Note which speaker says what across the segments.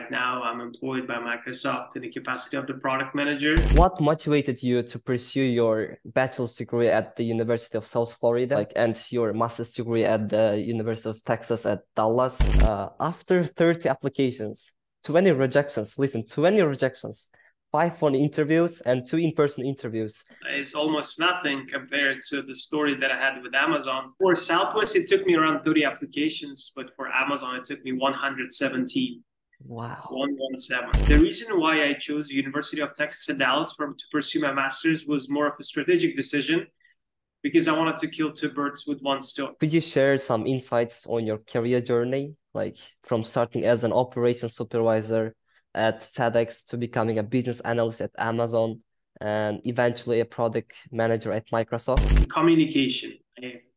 Speaker 1: right now I'm employed by Microsoft in the capacity of the product manager.
Speaker 2: What motivated you to pursue your bachelor's degree at the University of South Florida like, and your master's degree at the University of Texas at Dallas? Uh, after 30 applications, 20 rejections, listen, 20 rejections, five phone interviews and two in-person interviews.
Speaker 1: It's almost nothing compared to the story that I had with Amazon. For Southwest, it took me around 30 applications, but for Amazon, it took me 117.
Speaker 2: Wow.
Speaker 1: 117. The reason why I chose University of Texas at Dallas for, to pursue my master's was more of a strategic decision because I wanted to kill two birds with one stone.
Speaker 2: Could you share some insights on your career journey, like from starting as an operations supervisor at FedEx to becoming a business analyst at Amazon and eventually a product manager at Microsoft?
Speaker 1: Communication.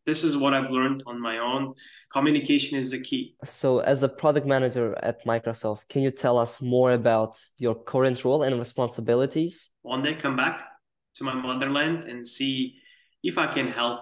Speaker 1: This is what I've learned on my own. Communication is the key.
Speaker 2: So, as a product manager at Microsoft, can you tell us more about your current role and responsibilities?
Speaker 1: One day, come back to my motherland and see if I can help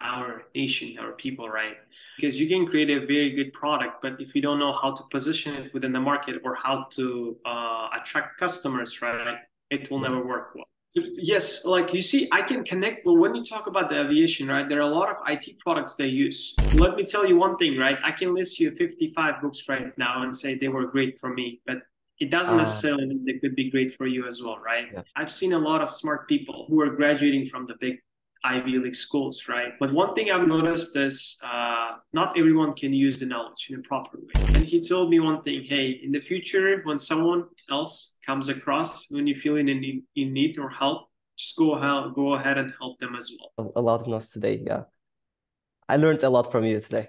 Speaker 1: our nation, our people, right? Because you can create a very good product, but if you don't know how to position it within the market or how to uh, attract customers, right, it will never work well. Yes, like you see, I can connect. But when you talk about the aviation, right, there are a lot of IT products they use. Let me tell you one thing, right? I can list you 55 books right now and say they were great for me, but it doesn't uh, necessarily mean they could be great for you as well, right? Yeah. I've seen a lot of smart people who are graduating from the big Ivy League schools, right? But one thing I've noticed is uh, not everyone can use the knowledge in a proper way. And he told me one thing hey, in the future, when someone else comes across, when you feel in need, in need or help, just go ahead, go ahead and help them as well.
Speaker 2: A lot of notes today, yeah. I learned a lot from you today.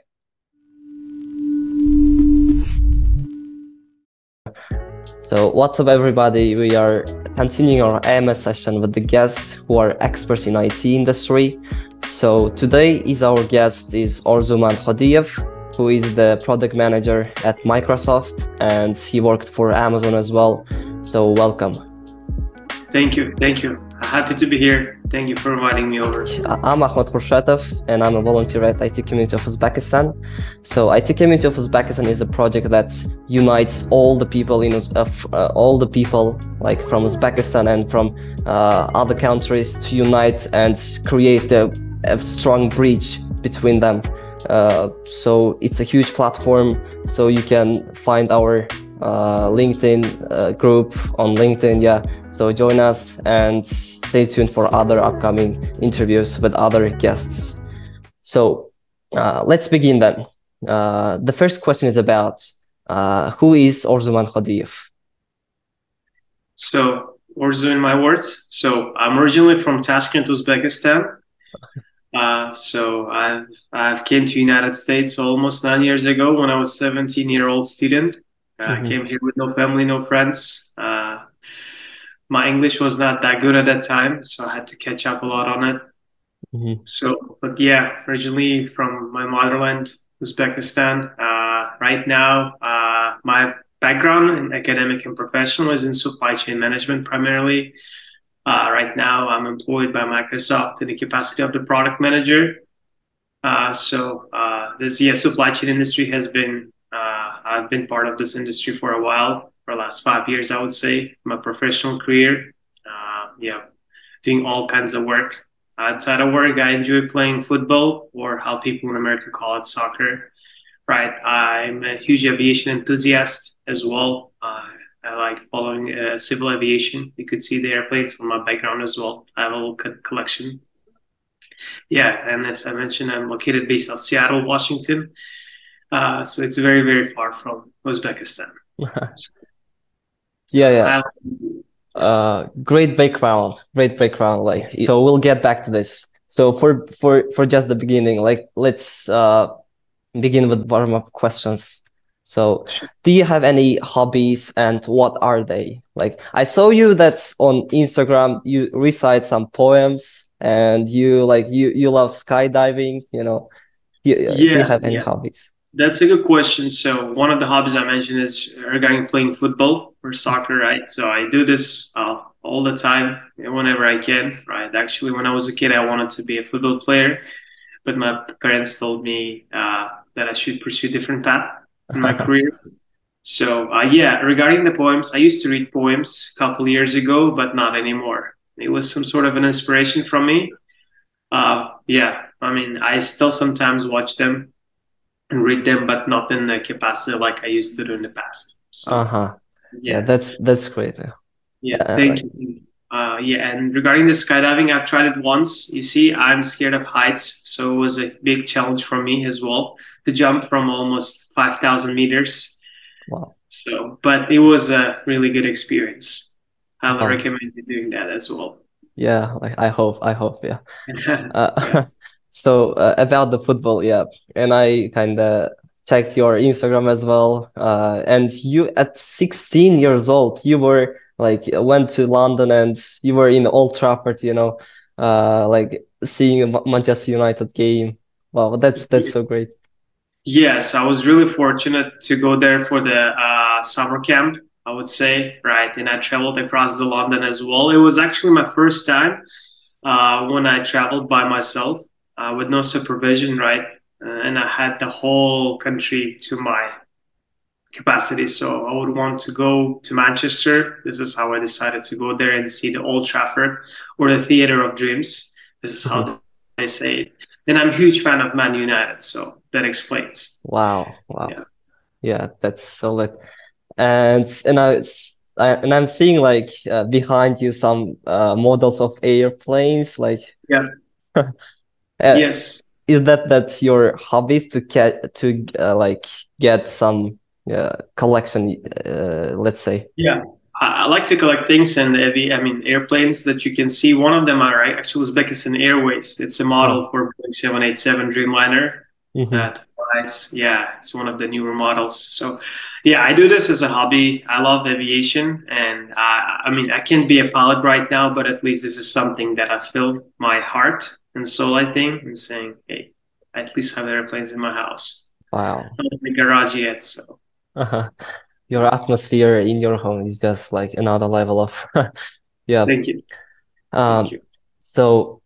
Speaker 2: So, what's up, everybody? We are continuing our AMS session with the guests who are experts in IT industry. So, today is our guest is Orzumand Khodiev, who is the product manager at Microsoft, and he worked for Amazon as well. So, welcome.
Speaker 1: Thank you. Thank you. Happy to be here. Thank you for inviting me over.
Speaker 2: I'm Ahmad Khurshadov and I'm a volunteer at IT Community of Uzbekistan. So IT Community of Uzbekistan is a project that unites all the people in uh, all the people like from Uzbekistan and from uh, other countries to unite and create a, a strong bridge between them. Uh, so it's a huge platform. So you can find our uh, LinkedIn uh, group on LinkedIn. Yeah, so join us and stay tuned for other upcoming interviews with other guests. So uh, let's begin then. Uh, the first question is about uh, who is Orzumand Khodiev?
Speaker 1: So Orzu in my words. So I'm originally from Tashkent, Uzbekistan. Uh, so I've I've came to United States almost nine years ago when I was 17 year old student. Uh, mm-hmm. I came here with no family, no friends. Uh, my English was not that good at that time, so I had to catch up a lot on it. Mm-hmm. So, but yeah, originally from my motherland, Uzbekistan. Uh, right now, uh, my background in academic and professional is in supply chain management primarily. Uh, right now, I'm employed by Microsoft in the capacity of the product manager. Uh, so uh, this yeah supply chain industry has been I've been part of this industry for a while for the last five years, I would say, my professional career. Uh, yeah, doing all kinds of work. Outside of work, I enjoy playing football, or how people in America call it soccer. Right, I'm a huge aviation enthusiast as well. Uh, I like following uh, civil aviation. You could see the airplanes on my background as well. I have a little collection. Yeah, and as I mentioned, I'm located based out Seattle, Washington. Uh, so it's very, very far from Uzbekistan.
Speaker 2: yeah yeah. Uh great background great background like so we'll get back to this. So for for for just the beginning like let's uh begin with warm up questions. So do you have any hobbies and what are they? Like i saw you that's on instagram you recite some poems and you like you you love skydiving you know. You, yeah, do you have any yeah. hobbies
Speaker 1: that's a good question. So one of the hobbies I mentioned is regarding playing football or soccer, right? So I do this uh, all the time, whenever I can, right? Actually, when I was a kid, I wanted to be a football player, but my parents told me uh, that I should pursue a different path in my career. So uh, yeah, regarding the poems, I used to read poems a couple years ago, but not anymore. It was some sort of an inspiration from me. Uh, yeah, I mean, I still sometimes watch them and read them, but not in the capacity like I used to do in the past.
Speaker 2: So, uh huh. Yeah. yeah. that's that's great.
Speaker 1: Yeah, uh, thank you. Uh, yeah, and regarding the skydiving, I've tried it once. You see, I'm scared of heights, so it was a big challenge for me as well to jump from almost five thousand meters.
Speaker 2: Wow.
Speaker 1: So, but it was a really good experience. I would recommend you doing that as well.
Speaker 2: Yeah, like I hope, I hope, yeah. uh, yeah. So uh, about the football, yeah, and I kind of checked your Instagram as well. Uh, and you at 16 years old, you were like went to London and you were in Old Trafford, you know, uh, like seeing a Manchester United game. Wow, that's that's so great.
Speaker 1: Yes, I was really fortunate to go there for the uh, summer camp. I would say, right, and I traveled across the London as well. It was actually my first time uh, when I traveled by myself uh, with no supervision, right, uh, and I had the whole country to my capacity. So I would want to go to Manchester. This is how I decided to go there and see the Old Trafford or the Theatre of Dreams. This is how mm-hmm. they say it. And I'm a huge fan of Man United, so that explains.
Speaker 2: Wow! Wow! Yeah, yeah that's solid. And and I. I, and I'm seeing like uh, behind you some uh, models of airplanes, like
Speaker 1: yeah, uh, yes.
Speaker 2: Is that that's your hobbies to get to uh, like get some uh, collection, uh, let's say.
Speaker 1: Yeah, I like to collect things and heavy. I mean, airplanes that you can see. One of them are actually Uzbekistan Airways. It's a model oh. for Boeing 787 Dreamliner. Mm-hmm. That flies. Yeah, it's one of the newer models. So, yeah, I do this as a hobby. I love aviation, and I, I mean, I can't be a pilot right now, but at least this is something that I filled my heart and soul. I think, and saying, hey, I at least have airplanes in my house.
Speaker 2: Wow.
Speaker 1: Not in the garage yet, so
Speaker 2: uh-huh. your atmosphere in your home is just like another level of
Speaker 1: yeah thank you
Speaker 2: um thank you. so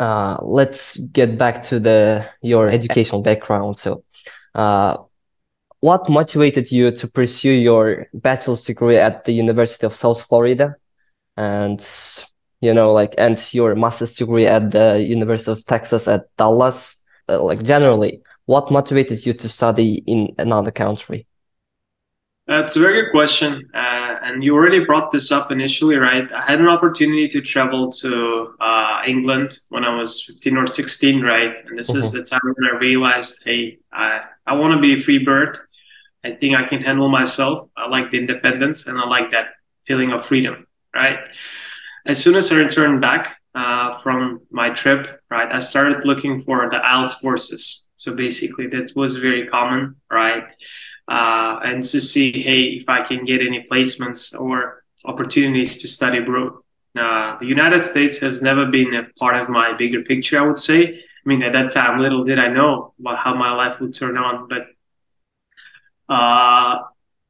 Speaker 2: uh let's get back to the your educational background so uh what motivated you to pursue your bachelor's degree at the university of south florida and you know like and your master's degree at the university of texas at dallas uh, like generally what motivated you to study in another country
Speaker 1: that's a very good question. Uh, and you already brought this up initially, right? I had an opportunity to travel to uh, England when I was 15 or 16, right? And this mm-hmm. is the time when I realized, hey, I, I want to be a free bird. I think I can handle myself. I like the independence and I like that feeling of freedom, right? As soon as I returned back uh, from my trip, right, I started looking for the IELTS courses. So basically, that was very common, right? uh, and to see, hey, if I can get any placements or opportunities to study abroad. Uh, the United States has never been a part of my bigger picture, I would say. I mean, at that time, little did I know about how my life would turn on. But uh,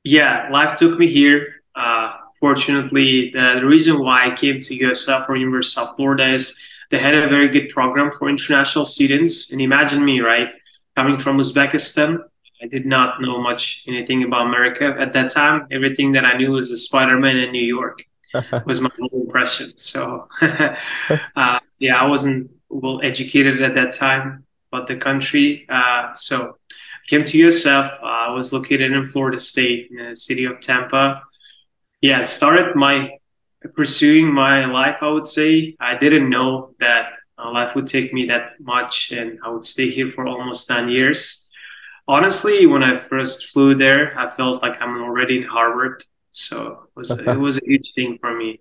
Speaker 1: yeah, life took me here. Uh, fortunately, the, the, reason why I came to USF or University of Florida is they had a very good program for international students. And imagine me, right, coming from Uzbekistan, I did not know much anything about America at that time. Everything that I knew was a Spider-Man in New York was my whole impression. So, uh, yeah, I wasn't well educated at that time about the country. Uh, so, I came to USF. Uh, I was located in Florida State in the city of Tampa. Yeah, it started my pursuing my life. I would say I didn't know that uh, life would take me that much, and I would stay here for almost nine years honestly, when I first flew there, I felt like I'm already in Harvard. So it was it was a huge thing for me.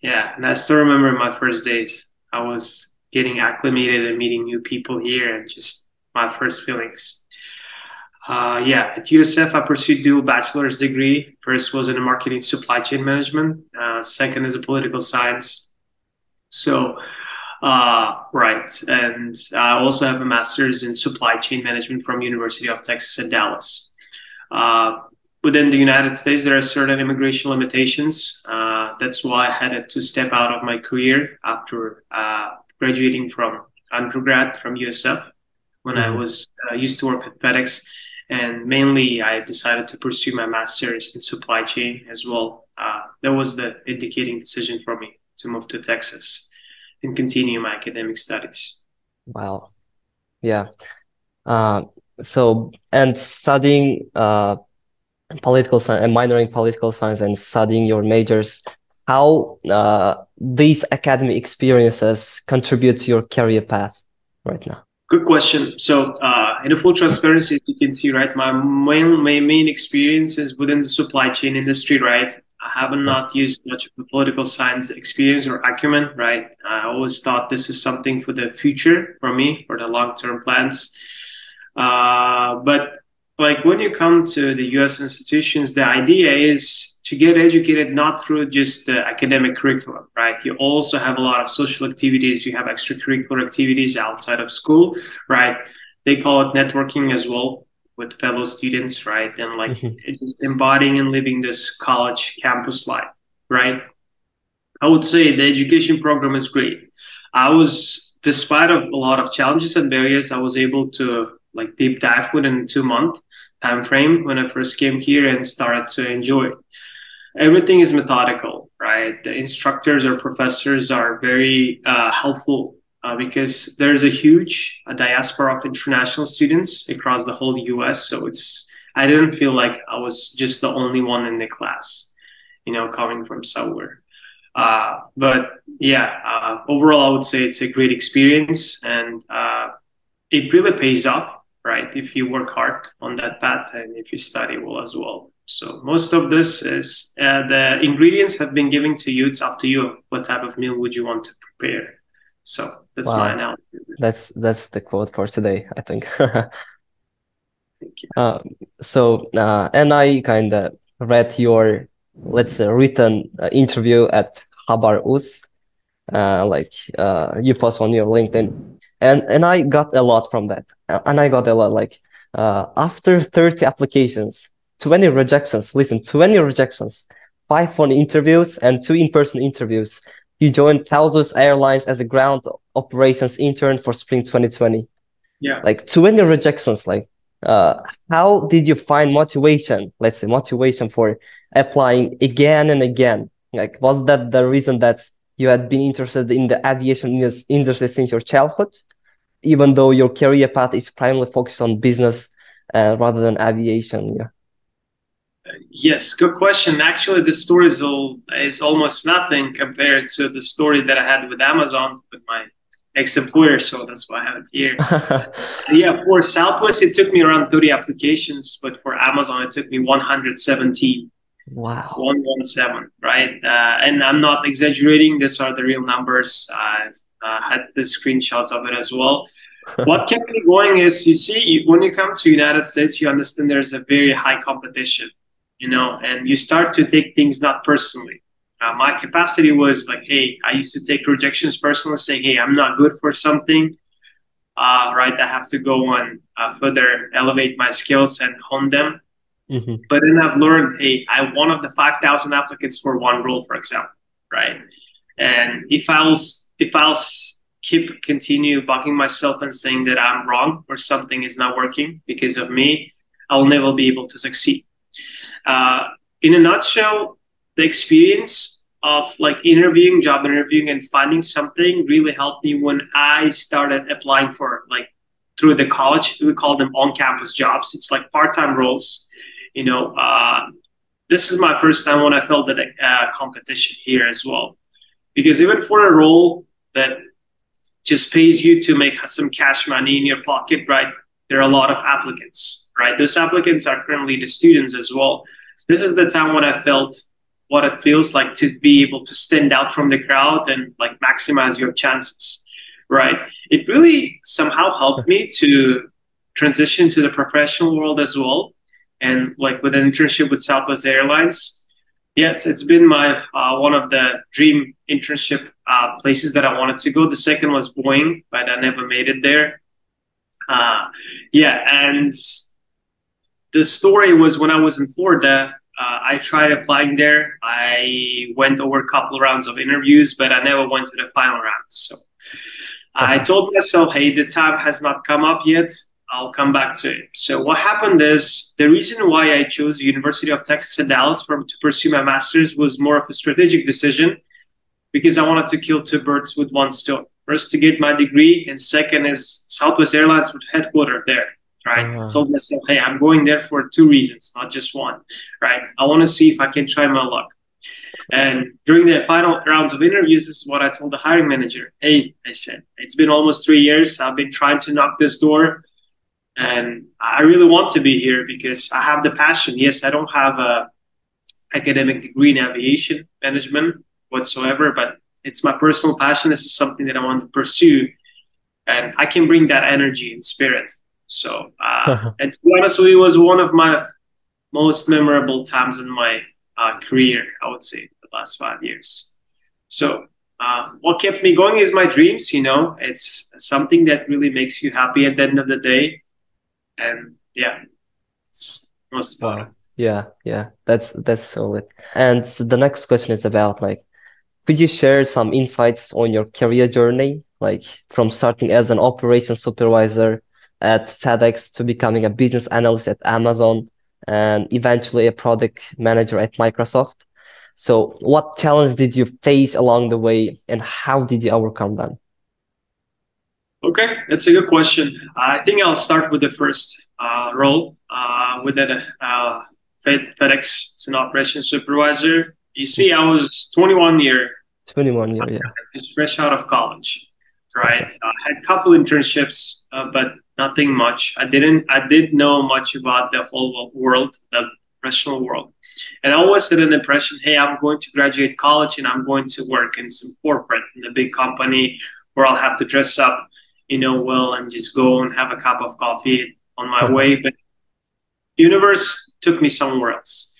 Speaker 1: Yeah, and I still remember my first days. I was getting acclimated and meeting new people here, and just my first feelings. Uh, yeah, at USF, I pursued dual bachelor's degree. First was in marketing supply chain management. Uh, second is a political science. So uh, right. And I also have a master's in supply chain management from University of Texas at Dallas. Uh, within the United States, there are certain immigration limitations. Uh, that's why I had to step out of my career after uh, graduating from undergrad from USF when mm-hmm. I was uh, used to work at FedEx. And mainly I decided to pursue my master's in supply chain as well. Uh, that was the indicating decision for me to move to Texas and continue my academic studies.
Speaker 2: Wow. Yeah. Uh, so, and studying uh, political science and minoring political science and studying your majors, how uh, these academic experiences contribute to your career path right now?
Speaker 1: Good question. So, uh, in a full transparency, you can see, right, my main, my main experience is within the supply chain industry, right? I haven't not used much of the political science experience or acumen, right? I always thought this is something for the future for me, for the long term plans. Uh, but like when you come to the US institutions, the idea is to get educated not through just the academic curriculum, right? You also have a lot of social activities, you have extracurricular activities outside of school, right? They call it networking as well with fellow students, right? And like mm-hmm. just embodying and living this college campus life, right? I would say the education program is great. I was, despite of a lot of challenges and barriers, I was able to like deep dive within two month time frame when I first came here and started to enjoy it. Everything is methodical, right? The instructors or professors are very uh, helpful uh, because there's a huge a diaspora of international students across the whole US. So it's I didn't feel like I was just the only one in the class, you know, coming from somewhere. Uh, but yeah, uh, overall, I would say it's a great experience and uh, it really pays off, right? If you work hard on that path and if you study well as well. So most of this is uh, the ingredients have been given to you. It's up to you what type of meal would you want to prepare. So that's wow. my analogy.
Speaker 2: That's that's the quote for today, I think. Thank you. Um, so uh, and I kind of read your let's say written uh, interview at Xabar.uz, uh, like uh, you post on your LinkedIn, and and I got a lot from that, and I got a lot like uh, after thirty applications, twenty rejections. Listen, twenty rejections, five phone interviews and two in person interviews you joined Southwest Airlines as a ground operations intern for spring 2020.
Speaker 1: Yeah.
Speaker 2: Like 20 rejections. Like, uh, how did you find motivation? Let's say motivation for applying again and again. Like, was that the reason that you had been interested in the aviation industry since your childhood, even though your career path is primarily focused on business uh, rather than aviation? Yeah.
Speaker 1: Yes, good question. Actually, the story is, all, is almost nothing compared to the story that I had with Amazon with my ex-employer. So that's why I have it here. yeah, for Southwest, it took me around 30 applications, but for Amazon, it took me 117.
Speaker 2: Wow.
Speaker 1: 117, right? Uh, and I'm not exaggerating. These are the real numbers. I've uh, had the screenshots of it as well. what kept me going is you see when you come to united states you understand there's a very high competition you know, and you start to take things not personally. Uh, my capacity was like, hey, I used to take rejections personally, saying, hey, I'm not good for something, uh, right? I have to go on uh, further elevate my skills and hone them. Mm-hmm. But then I've learned, hey, I'm one of the 5,000 applicants for one role, for example, right? And if I'll if I'll keep continue bugging myself and saying that I'm wrong or something is not working because of me, I'll never be able to succeed. Uh, in a nutshell, the experience of like interviewing, job interviewing, and finding something really helped me when I started applying for like through the college. We call them on-campus jobs. It's like part-time roles. You know, uh, this is my first time when I felt that uh, competition here as well, because even for a role that just pays you to make some cash money in your pocket, right? There are a lot of applicants, right? Those applicants are currently the students as well. This is the time when I felt what it feels like to be able to stand out from the crowd and like maximize your chances, right? It really somehow helped me to transition to the professional world as well. And like with an internship with Southwest Airlines, yes, it's been my uh, one of the dream internship uh, places that I wanted to go. The second was Boeing, but I never made it there. Uh, yeah, and the story was when I was in Florida, uh, I tried applying there. I went over a couple of rounds of interviews, but I never went to the final round. So I told myself, hey, the time has not come up yet. I'll come back to it. So what happened is the reason why I chose University of Texas at Dallas for, to pursue my master's was more of a strategic decision because I wanted to kill two birds with one stone. First, to get my degree, and second is Southwest Airlines would headquarter there. Right. Uh-huh. I told myself, hey, I'm going there for two reasons, not just one. Right. I want to see if I can try my luck. And during the final rounds of interviews, this is what I told the hiring manager. Hey, I said, it's been almost three years. I've been trying to knock this door. And I really want to be here because I have the passion. Yes, I don't have a academic degree in aviation management whatsoever, but it's my personal passion. This is something that I want to pursue. And I can bring that energy and spirit. So, uh, and to be honest it was one of my most memorable times in my uh, career, I would say, the last five years. So, uh, what kept me going is my dreams. You know, it's something that really makes you happy at the end of the day, and yeah, it's most wow.
Speaker 2: Yeah, yeah, that's that's solid. And so the next question is about like, could you share some insights on your career journey, like from starting as an operations supervisor at FedEx to becoming a business analyst at Amazon and eventually a product manager at Microsoft. So, what challenges did you face along the way, and how did you overcome them?
Speaker 1: Okay, that's a good question. I think I'll start with the first uh, role uh, with that uh, FedEx as an operations supervisor. You see, I was 21 year.
Speaker 2: 21 year, yeah.
Speaker 1: Just fresh out of college, right? I had a couple internships, uh, but nothing much. I didn't I did know much about the whole world, the professional world. And I always had an impression, hey, I'm going to graduate college and I'm going to work in some corporate in a big company where I'll have to dress up, you know, well and just go and have a cup of coffee on my way. But universe took me somewhere else.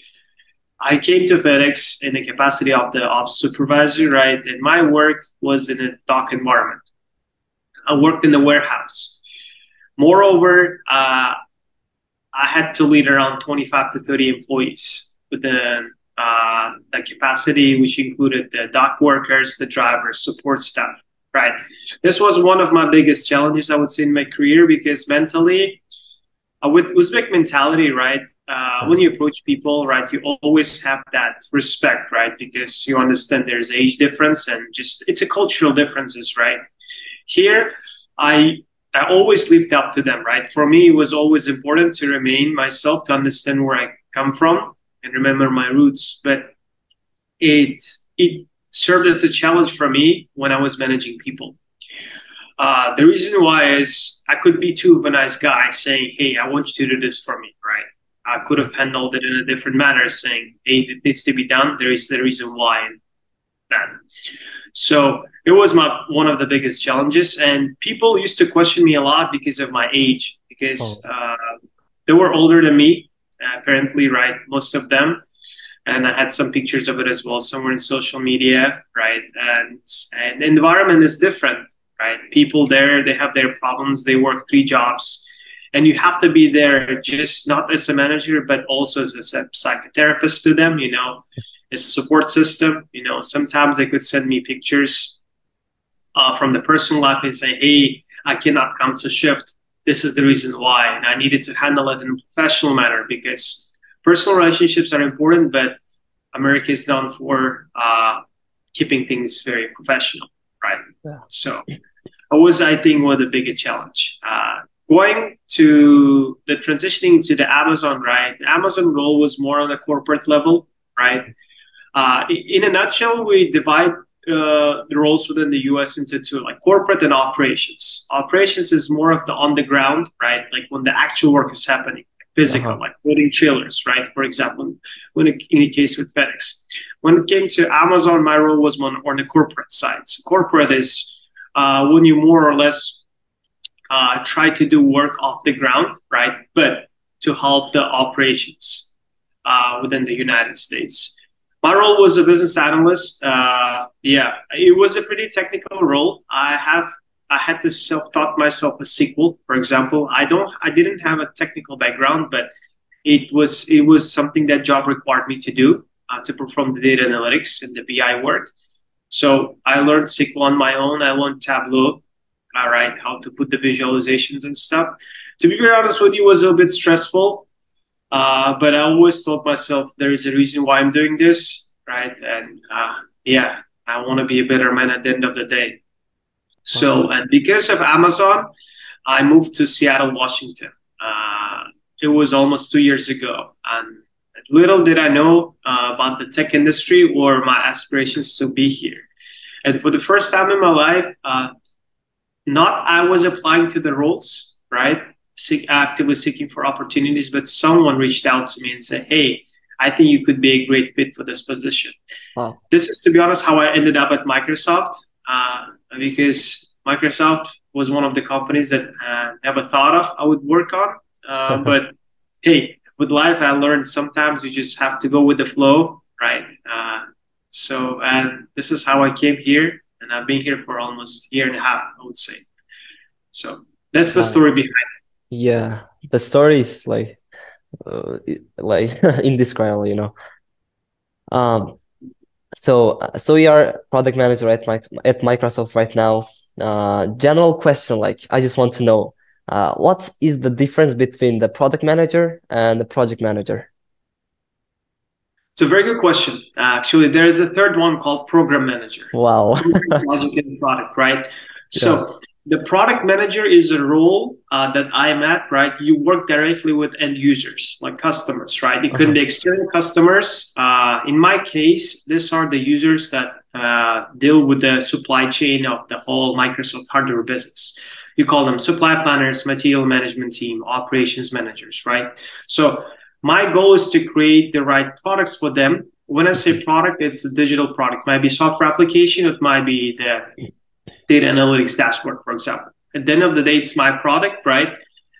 Speaker 1: I came to FedEx in the capacity of the ops supervisor, right? And my work was in a dock environment. I worked in the warehouse. Moreover, uh, I had to lead around 25 to 30 employees with the, uh, the capacity, which included the dock workers, the drivers, support staff. Right. This was one of my biggest challenges, I would say, in my career because mentally, uh, with Uzbek mentality, right? Uh, when you approach people, right, you always have that respect, right? Because you understand there's age difference and just it's a cultural differences, right? Here, I I always lived up to them, right? For me, it was always important to remain myself, to understand where I come from and remember my roots. But it it served as a challenge for me when I was managing people. Uh, the reason why is I could be too of a nice guy saying, "Hey, I want you to do this for me," right? I could have handled it in a different manner, saying, "Hey, needs to be done. There is the reason why." And that. So it was my one of the biggest challenges, and people used to question me a lot because of my age, because oh. uh, they were older than me, apparently, right? Most of them, and I had some pictures of it as well somewhere in social media, right? And and the environment is different, right? People there, they have their problems. They work three jobs, and you have to be there just not as a manager, but also as a psychotherapist to them. You know, as a support system. You know, sometimes they could send me pictures uh, from the personal life and say, hey, I cannot come to shift. This is the reason why. And I needed to handle it in a professional manner because personal relationships are important, but America is known for uh, keeping things very professional, right? Yeah. So it was, I think, one of the biggest challenge. Uh, going to the transitioning to the Amazon, right? The Amazon role was more on the corporate level, right? Uh, in a nutshell, we divide uh, the roles within the US into two, like corporate and operations. Operations is more of the on the ground, right? Like when the actual work is happening, physical, uh-huh. like loading trailers, right? For example, when it, in the case with FedEx. When it came to Amazon, my role was on, on the corporate side. So corporate is uh, when you more or less uh, try to do work off the ground, right? But to help the operations uh, within the United States my role was a business analyst. Uh, yeah, it was a pretty technical role. I have I had to self-taught myself a SQL, for example. I don't I didn't have a technical background, but it was it was something that job required me to do uh, to perform the data analytics and the BI work. So I learned SQL on my own. I learned Tableau, all right, how to put the visualizations and stuff. To be very honest with you, was a bit stressful. Uh, but I always told myself there is a reason why I'm doing this, right? And uh, yeah, I want to be a better man at the end of the day. So, and because of Amazon, I moved to Seattle, Washington. Uh, it was almost two years ago, and little did I know uh, about the tech industry or my aspirations to be here. And for the first time in my life, uh, not I was applying to the roles, right? Seek, actively seeking for opportunities, but someone reached out to me and said, "Hey, I think you could be a great fit for this position." Wow. This is, to be honest, how I ended up at Microsoft, uh, because Microsoft was one of the companies that I uh, never thought of I would work on. Uh, but hey, with life, I learned sometimes you just have to go with the flow, right? Uh, so, and this is how I came here, and I've been here for almost a year and a half, I would say. So that's the story behind it.
Speaker 2: Yeah, the story is like, uh, like indescribable, you know. Um, so so we are product manager at at Microsoft right now. Uh, general question, like I just want to know uh, what is the difference between the product manager and the project manager?
Speaker 1: It's a very good question. Uh, actually, there is a third one called program manager.
Speaker 2: Wow.
Speaker 1: project and product, right? Yeah. So the product manager is a role uh, that I'm at, right? You work directly with end users, like customers, right? It could uh-huh. be external customers. Uh, in my case, these are the users that uh, deal with the supply chain of the whole Microsoft hardware business you call them supply planners, material management team, operations managers, right? So my goal is to create the right products for them. When I say product, it's a digital product. It might be software application, it might be the data analytics dashboard, for example. At the end of the day, it's my product, right?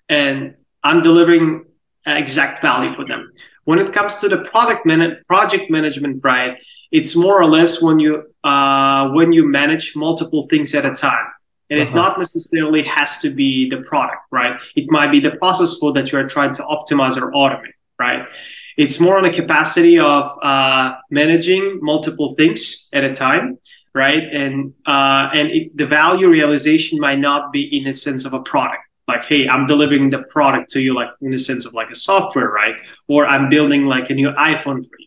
Speaker 1: And I'm delivering exact value for them. When it comes to the product man- project management, right, it's more or less when you uh, when you manage multiple things at a time and uh-huh. it not necessarily has to be the product right it might be the process flow that you're trying to optimize or automate right it's more on the capacity of uh, managing multiple things at a time right and uh, and it, the value realization might not be in a sense of a product like hey i'm delivering the product to you like in the sense of like a software right or i'm building like a new iphone for you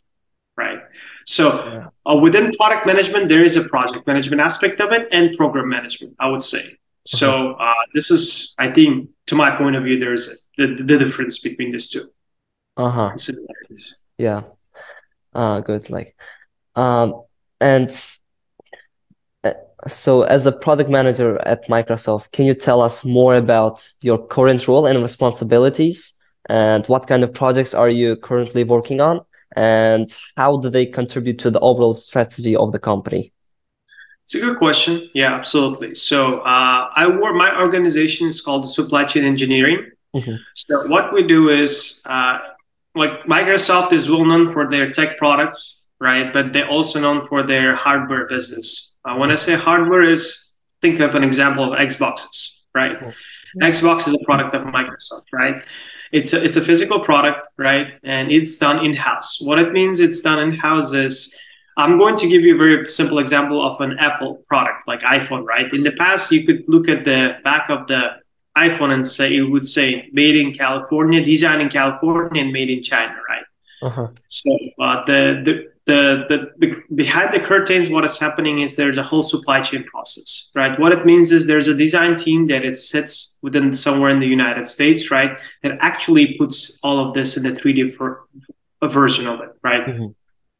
Speaker 1: right so uh, within product management, there is a project management aspect of it and program management, I would say. So uh, this is, I think, to my point of view, there's the, the difference between these two.
Speaker 2: Uh huh. Yeah. Uh, good. Like, um, and so as a product manager at Microsoft, can you tell us more about your current role and responsibilities, and what kind of projects are you currently working on? and how do they contribute to the overall strategy of the company?
Speaker 1: It's a good question. Yeah, absolutely. So uh, I work. My organization is called Supply Chain Engineering. Mm-hmm. So what we do is, uh, like Microsoft is well known for their tech products, right? But they're also known for their hardware business. Uh, when I say hardware, is think of an example of Xboxes, right? Mm-hmm. Xbox is a product of Microsoft, right? it's a, it's a physical product, right? And it's done in house. What it means it's done in house is I'm going to give you a very simple example of an Apple product like iPhone, right? In the past, you could look at the back of the iPhone and say it would say made in California, designed in California, and made in China, right? Uh-huh. So uh, the, the the, the, the behind the curtains what is happening is there's a whole supply chain process right? What it means is there's a design team that it sits within somewhere in the united states right? That actually puts all of this in the 3d for, version of it right? Mm-hmm.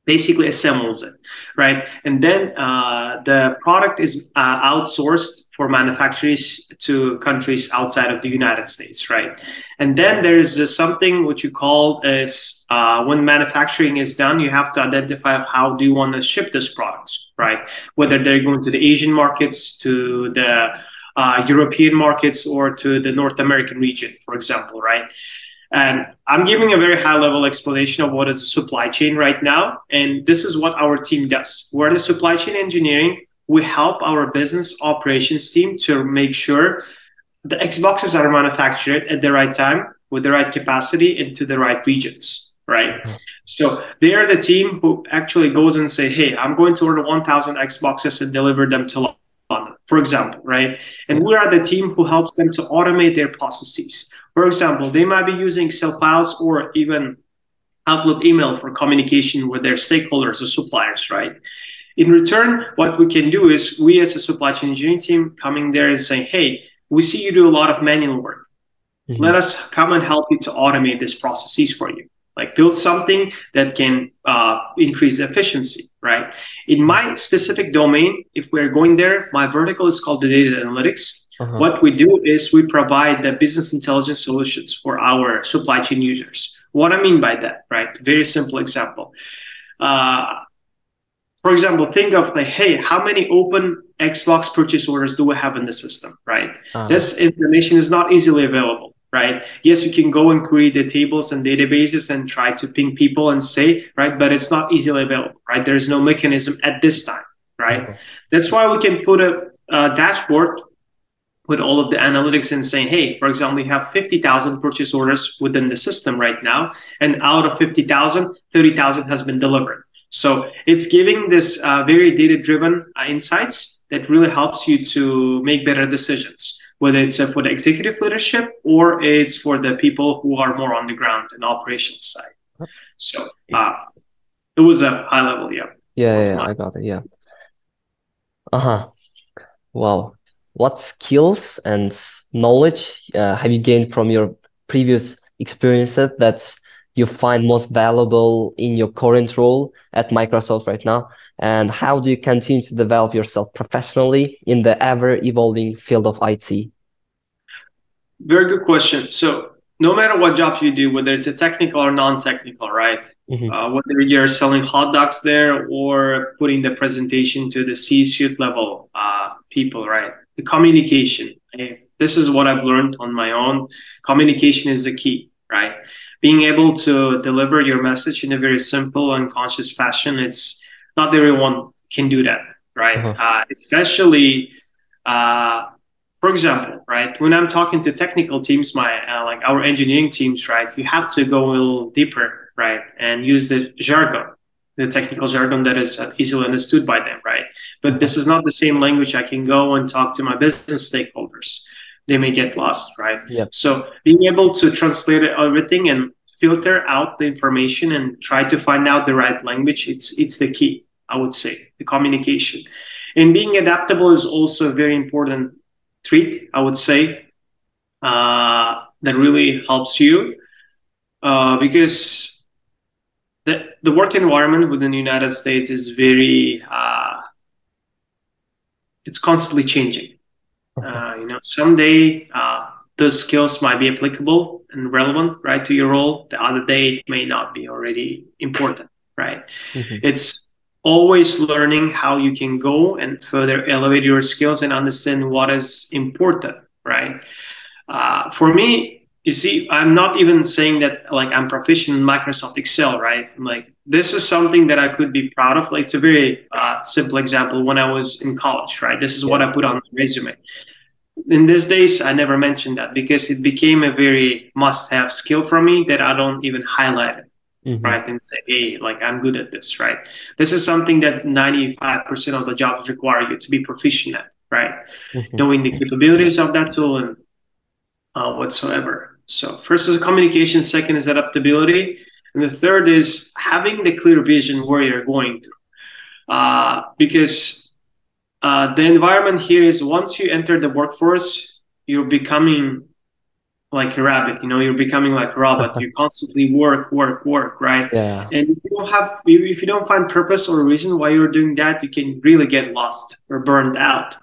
Speaker 1: Basically assembles it, right? And then uh, the product is uh, outsourced for manufacturers to countries outside of the United States, right? And then there's uh, something which you call as uh, when manufacturing is done, you have to identify how do you want to ship this products, right? Whether they're going to the Asian markets, to the uh, European markets, or to the North American region, for example, right? And I'm giving a very high level explanation of what is a supply chain right now. And this is what our team does. We're in the supply chain engineering. We help our business operations team to make sure the Xboxes are manufactured at the right time with the right capacity into the right regions. Right. Mm-hmm. So they are the team who actually goes and say, Hey, I'm going to order 1000 Xboxes and deliver them to London for example, right? And we are the team who helps them to automate their processes. For example, they might be using Excel files or even Outlook email for communication with their stakeholders or suppliers, right? In return, what we can do is we as a supply chain engineering team coming there and saying, hey, we see you do a lot of manual work. Mm-hmm. Let us come and help you to automate these processes for you. Like build something that can uh, increase efficiency, right? In my specific domain, if we're going there, my vertical is called the data analytics. Uh-huh. What we do is we provide the business intelligence solutions for our supply chain users. What I mean by that, right? Very simple example. Uh, for example, think of like, hey, how many open Xbox purchase orders do we have in the system, right? Uh-huh. This information is not easily available, right? Yes, you can go and create the tables and databases and try to ping people and say, right? But it's not easily available, right? There's no mechanism at this time, right? Uh-huh. That's why we can put a, a dashboard with all of the analytics and saying, hey, for example, we have 50,000 purchase orders within the system right now. And out of 50,000, 30,000 has been delivered. So it's giving this uh, very data driven uh, insights that really helps you to make better decisions, whether it's uh, for the executive leadership or it's for the people who are more on the ground and operations side. So uh, it was a high level, yeah.
Speaker 2: Yeah, yeah, I got it. Yeah. Uh huh. Wow what skills and knowledge uh, have you gained from your previous experiences that you find most valuable in your current role at Microsoft right now? And how do you continue to develop yourself professionally in the ever evolving field of IT?
Speaker 1: Very good question. So, no matter what job you do, whether it's a technical or non technical, right? Mm-hmm. Uh, whether you're selling hot dogs there or putting the presentation to the C suite level uh, people, right? the communication. This is what I've learned on my own. Communication is the key, right? Being able to deliver your message in a very simple and conscious fashion. It's not everyone can do that, right? Uh-huh. Uh, especially, uh, for example, right? When I'm talking to technical teams, my uh, like our engineering teams, right? You have to go a little deeper, right, and use the jargon the technical jargon that is easily understood by them, right? But this is not the same language I can go and talk to my business stakeholders. They may get lost, right?
Speaker 2: Yeah.
Speaker 1: So being able to translate everything and filter out the information and try to find out the right language, it's it's the key, I would say, the communication. And being adaptable is also a very important trait, I would say, uh, that really helps you uh, because the, the work environment within the United States is very uh, it's constantly changing. Uh, you know, someday uh, those skills might be applicable and relevant, right, to your role. The other day it may not be already important, right? Mm-hmm. It's always learning how you can go and further elevate your skills and understand what is important, right? Uh, for me, you see, I'm not even saying that like I'm proficient in Microsoft Excel, right? I'm like this is something that I could be proud of. Like it's a very uh, simple example. When I was in college, right? This is yeah. what I put on my resume. In these days, I never mentioned that because it became a very must-have skill for me that I don't even highlight it, mm-hmm. right? And say, hey, like I'm good at this, right? This is something that 95% of the jobs require you to be proficient at, right? Mm-hmm. Knowing the capabilities of that tool and uh, whatsoever. So first is communication, second is adaptability, and the third is having the clear vision where you're going to. Uh, because uh, the environment here is once you enter the workforce, you're becoming like a rabbit. You know, you're becoming like a robot. you constantly work, work, work, right?
Speaker 2: Yeah.
Speaker 1: And if you don't have, if you don't find purpose or reason why you're doing that, you can really get lost or burned out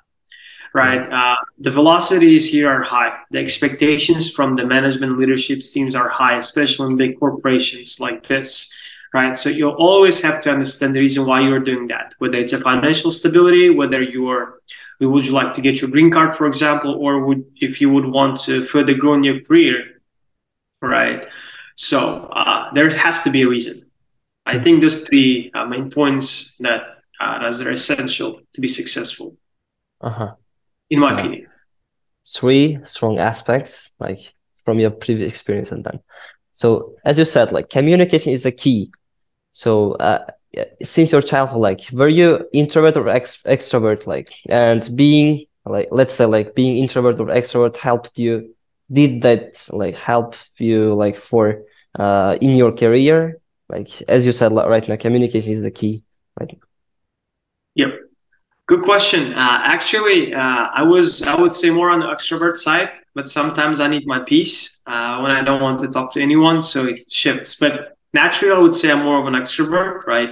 Speaker 1: right? Uh, the velocities here are high. The expectations from the management leadership teams are high, especially in big corporations like this, right? So you always have to understand the reason why you're doing that, whether it's a financial stability, whether you're would you like to get your green card, for example, or would if you would want to further grow in your career, right? So uh, there has to be a reason. I think those three uh, main points that uh, are essential to be successful.
Speaker 2: Uh-huh
Speaker 1: in my opinion.
Speaker 2: Three strong aspects, like from your previous experience, and then. So as you said, like communication is the key. So uh, since your childhood, like were you introvert or ex- extrovert, like, and being like let's say like being introvert or extrovert helped you did that like help you like for uh in your career like as you said right now communication is the key like
Speaker 1: yep good question uh actually uh i was i would say more on the extrovert side but sometimes i need my peace uh when i don't want to talk to anyone so it shifts but naturally i would say i'm more of an extrovert right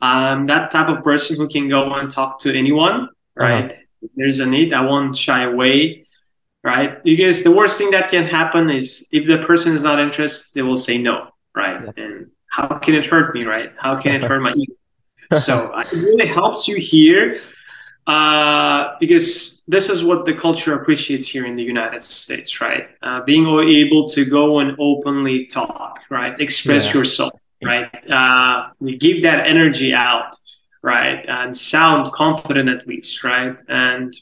Speaker 1: i'm that type of person who can go and talk to anyone right uh-huh there's a need, I won't shy away, right? Because the worst thing that can happen is if the person is not interested, they will say no, right? Yeah. And how can it hurt me, right? How can it hurt my ego? so uh, it really helps you here uh, because this is what the culture appreciates here in the United States, right? Uh, being able to go and openly talk, right? Express yeah. yourself, right? Uh, we give that energy out right? And sound confident at least, right? And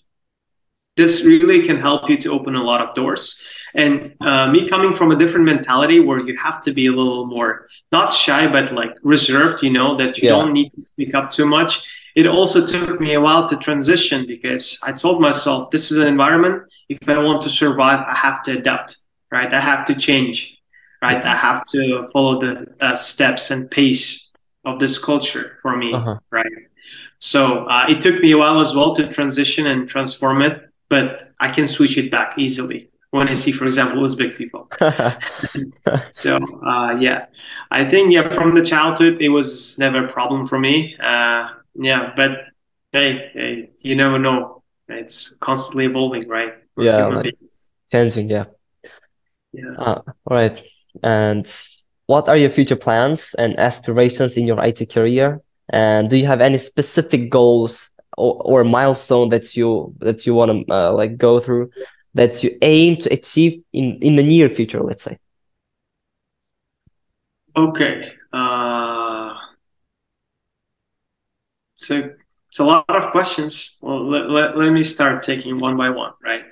Speaker 1: this really can help you to open a lot of doors. And uh, me coming from a different mentality where you have to be a little more not shy, but like reserved, you know, that you yeah. don't need to speak up too much. It also took me a while to transition because I told myself this is an environment. If I want to survive, I have to adapt, right? I have to change, right? I have to follow the uh, steps and pace of this culture for me, uh-huh. right? So uh, it took me a while as well to transition and transform it, but I can switch it back easily when I see, for example, Uzbek people. so uh, yeah, I think yeah, from the childhood it was never a problem for me. Uh, yeah, but hey, hey, you never know. It's constantly evolving, right?
Speaker 2: yeah, like changing. Yeah.
Speaker 1: Yeah.
Speaker 2: Uh, all right, and what are your future plans and aspirations in your IT career? And do you have any specific goals or, or milestone that you that you want to uh, like go through that you aim to achieve in in the near future? Let's say.
Speaker 1: Okay. Uh, so it's a lot of questions. Well, let, let, let me start taking one by one, right?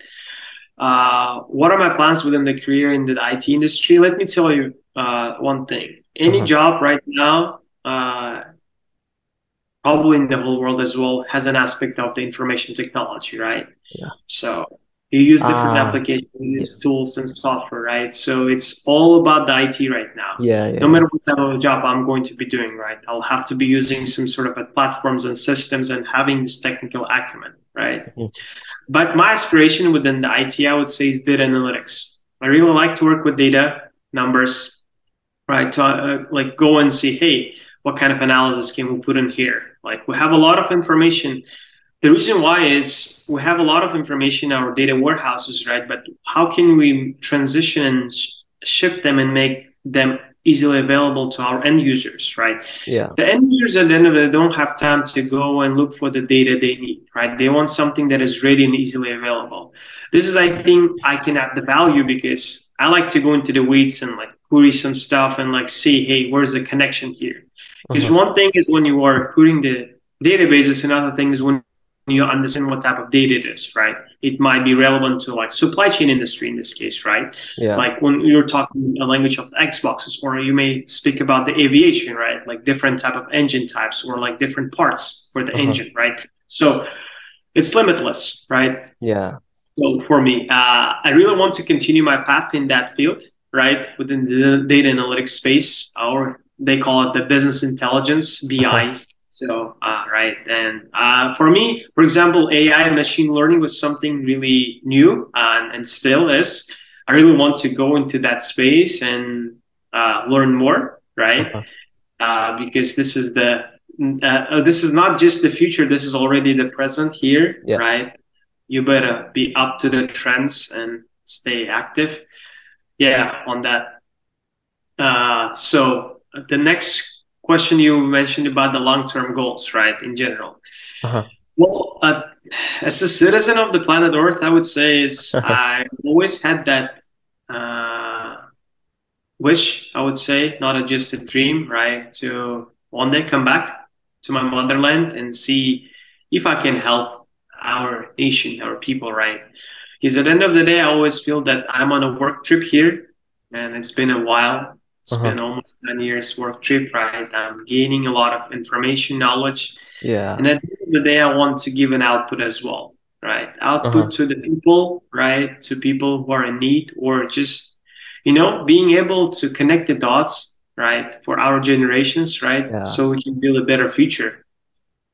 Speaker 1: Uh, what are my plans within the career in the IT industry? Let me tell you uh, one thing. Any uh-huh. job right now, uh, probably in the whole world as well, has an aspect of the information technology, right?
Speaker 2: Yeah.
Speaker 1: So you use different uh, applications, yeah. tools, and software, right? So it's all about the IT right now.
Speaker 2: Yeah, yeah.
Speaker 1: No matter what type of job I'm going to be doing, right? I'll have to be using some sort of platforms and systems and having this technical acumen, right? Mm-hmm. But my aspiration within the IT, I would say, is data analytics. I really like to work with data, numbers, right? To uh, like go and see, hey, what kind of analysis can we put in here? Like we have a lot of information. The reason why is we have a lot of information in our data warehouses, right? But how can we transition and sh- ship them and make them easily available to our end users, right?
Speaker 2: Yeah.
Speaker 1: The end users at the end of it don't have time to go and look for the data they need, right? They want something that is ready and easily available. This is, I think, I can add the value because I like to go into the weeds and like query some stuff and like see, hey, where's the connection here? Because uh-huh. one thing is when you are querying the databases, another thing is when you understand what type of data it is, right? It might be relevant to like supply chain industry in this case, right?
Speaker 2: Yeah.
Speaker 1: Like when you're talking a language of the Xboxes, or you may speak about the aviation, right? Like different type of engine types or like different parts for the uh-huh. engine, right? So it's limitless, right?
Speaker 2: Yeah.
Speaker 1: So for me, uh, I really want to continue my path in that field right within the data analytics space or they call it the business intelligence bi so uh, right and uh, for me for example ai and machine learning was something really new and, and still is. I really want to go into that space and uh, learn more right? Uh-huh. Uh, because this is the uh, this is not just the future this is already the present here yeah. right? You better be up to the trends and stay active. Yeah on that. Uh, so the next question you mentioned about the long-term goals right in general uh-huh. well uh, as a citizen of the planet earth i would say is i always had that uh, wish i would say not a, just a dream right to one day come back to my motherland and see if i can help our nation our people right because at the end of the day, I always feel that I'm on a work trip here, and it's been a while. It's uh-huh. been almost 10 years work trip, right? I'm gaining a lot of information, knowledge.
Speaker 2: Yeah.
Speaker 1: And at the end of the day, I want to give an output as well. right? Output uh-huh. to the people, right? To people who are in need, or just, you know, being able to connect the dots, right, for our generations, right? Yeah. So we can build a better future,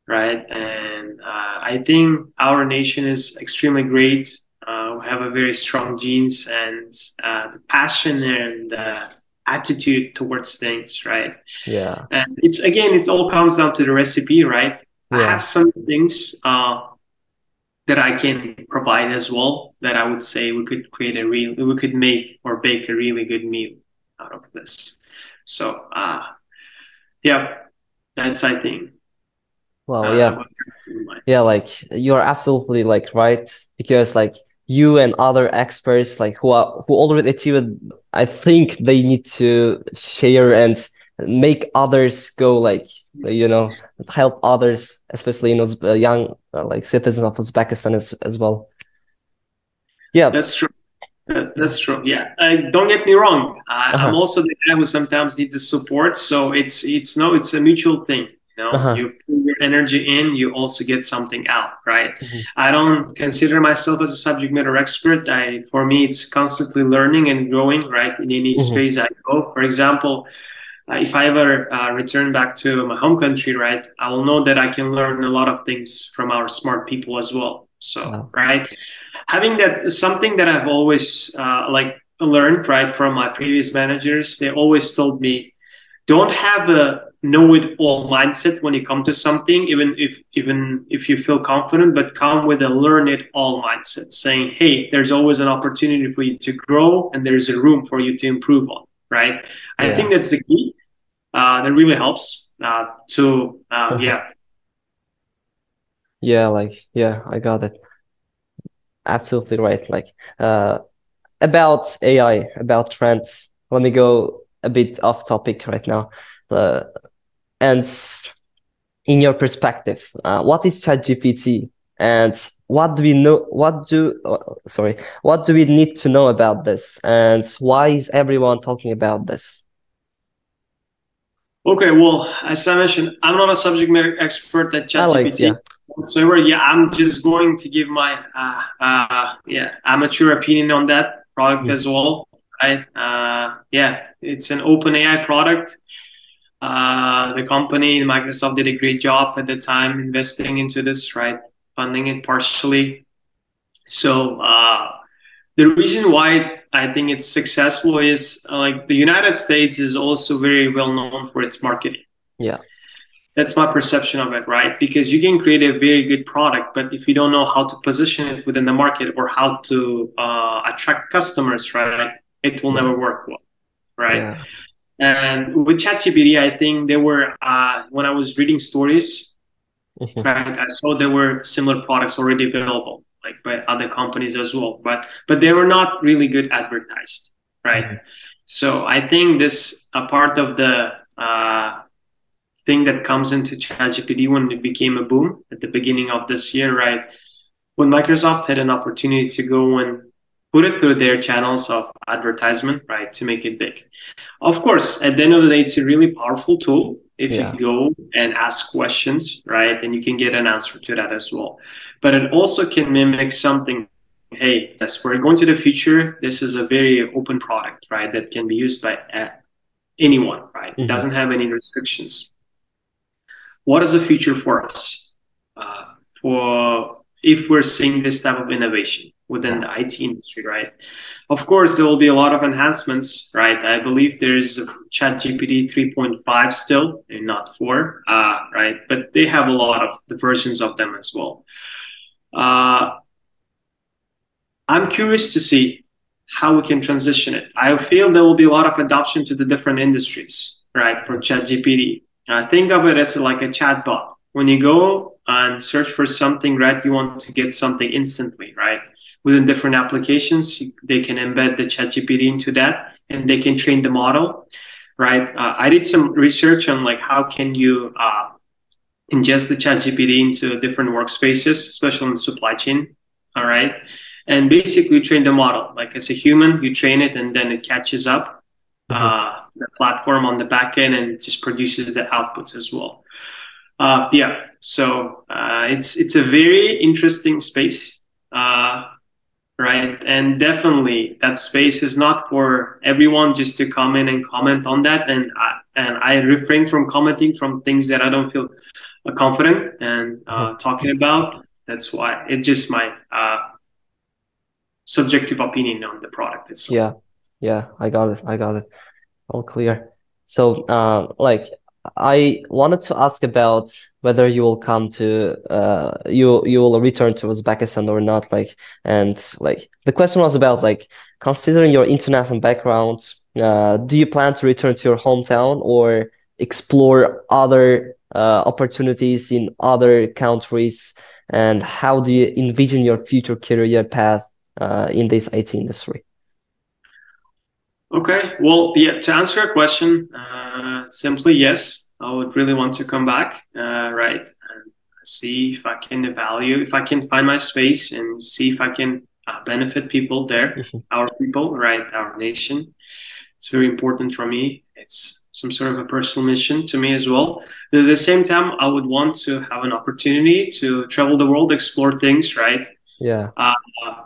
Speaker 1: right? And uh, I think our nation is extremely great. Uh, we have a very strong genes and uh, passion and uh, attitude towards things, right?
Speaker 2: Yeah.
Speaker 1: And it's again, it all comes down to the recipe, right? Yeah. I have some things uh, that I can provide as well that I would say we could create a real, we could make or bake a really good meal out of this. So, uh, yeah, that's I think.
Speaker 2: Well, uh, yeah, yeah, like you're absolutely like right because like you and other experts like who are who already achieved i think they need to share and make others go like you know help others especially you know young uh, like citizens of uzbekistan as, as well. Yeah.
Speaker 1: That's true. That's true. Yeah. Uh, don't get me wrong. Uh, uh-huh. i'm also the guy who sometimes needs the support so it's it's no it's a mutual thing you know uh-huh. you put your energy in you also get something out right mm-hmm. i don't consider myself as a subject matter expert i for me it's constantly learning and growing right in any mm-hmm. space i go for example uh, if i ever uh, return back to my home country right i will know that i can learn a lot of things from our smart people as well so wow. right having that something that i've always uh, like learned right from my previous managers they always told me don't have a know it all mindset when you come to something even if even if you feel confident but come with a learn it all mindset saying hey there's always an opportunity for you to grow and there's a room for you to improve on right? Yeah. i think that's the key. Uh, that really helps uh, to uh, yeah.
Speaker 2: Yeah like yeah i got it. Absolutely right like uh about ai about trends. Let me go a bit off topic right now. Uh, and in your perspective, uh, what is ChatGPT and what do we know? What do uh, sorry? What do we need to know about this, and why is everyone talking about this?
Speaker 1: Okay, well, as I mentioned, I'm not a subject matter expert at ChatGPT like, yeah. whatsoever. Yeah, I'm just going to give my uh, uh, yeah amateur opinion on that product mm. as well. Right? Uh, yeah, it's an open AI product. Uh, the company, Microsoft, did a great job at the time investing into this, right? Funding it partially. So uh, the reason why I think it's successful is uh, like the United States is also very well known for its marketing.
Speaker 2: Yeah.
Speaker 1: That's my perception of it, right? Because you can create a very good product, but if you don't know how to position it within the market or how to uh, attract customers, right, it will yeah. never work well, right? Yeah. And with ChatGPT, I think there were uh, when I was reading stories, mm-hmm. right, I saw there were similar products already available, like by other companies as well. But but they were not really good advertised, right? Mm-hmm. So I think this a part of the uh, thing that comes into ChatGPT when it became a boom at the beginning of this year, right? When Microsoft had an opportunity to go and put it through their channels of advertisement, right, to make it big. Of course, at the end of the day, it's a really powerful tool if yeah. you go and ask questions, right, and you can get an answer to that as well. But it also can mimic something. Hey, yes, we're going to the future. This is a very open product, right, that can be used by anyone, right? Mm-hmm. It doesn't have any restrictions. What is the future for us? Uh, for if we're seeing this type of innovation within the IT industry, right? Of course, there will be a lot of enhancements, right? I believe there's Chat GPT 3.5 still, and not 4, uh, right? But they have a lot of the versions of them as well. Uh, I'm curious to see how we can transition it. I feel there will be a lot of adoption to the different industries, right, for Chat GPT. Uh, think of it as like a chat bot. When you go and search for something, right, you want to get something instantly, right? Within different applications. They can embed the ChatGPT into that, and they can train the model. Right. Uh, I did some research on like how can you uh, ingest the ChatGPT into different workspaces, especially in the supply chain. All right. And basically train the model. Like as a human, you train it and then it catches up mm-hmm. uh, the platform on the back end and just produces the outputs as well. Uh, yeah. So uh, it's it's a very interesting space, uh, right? And definitely that space is not for everyone just to come in and comment on that. And I, and I refrain from commenting from things that I don't feel confident and uh, mm-hmm. talking about. That's why it's just my uh, subjective opinion on the product itself.
Speaker 2: Yeah, yeah, I got it. I got it. All clear. So, uh, like, I wanted to ask about whether you will come to uh you you will return to Uzbekistan or not like and like the question was about like considering your international background uh do you plan to return to your hometown or explore other uh, opportunities in other countries? And how do you envision your future career path uh, in this IT industry
Speaker 1: Okay. Well, yeah. To answer your question, uh, simply yes. I would really want to come back, uh, right, and see if I can value, if I can find my space, and see if I can uh, benefit people there, mm-hmm. our people, right, our nation. It's very important for me. It's some sort of a personal mission to me as well. But at the same time, I would want to have an opportunity to travel the world, explore things, right?
Speaker 2: Yeah.
Speaker 1: Uh,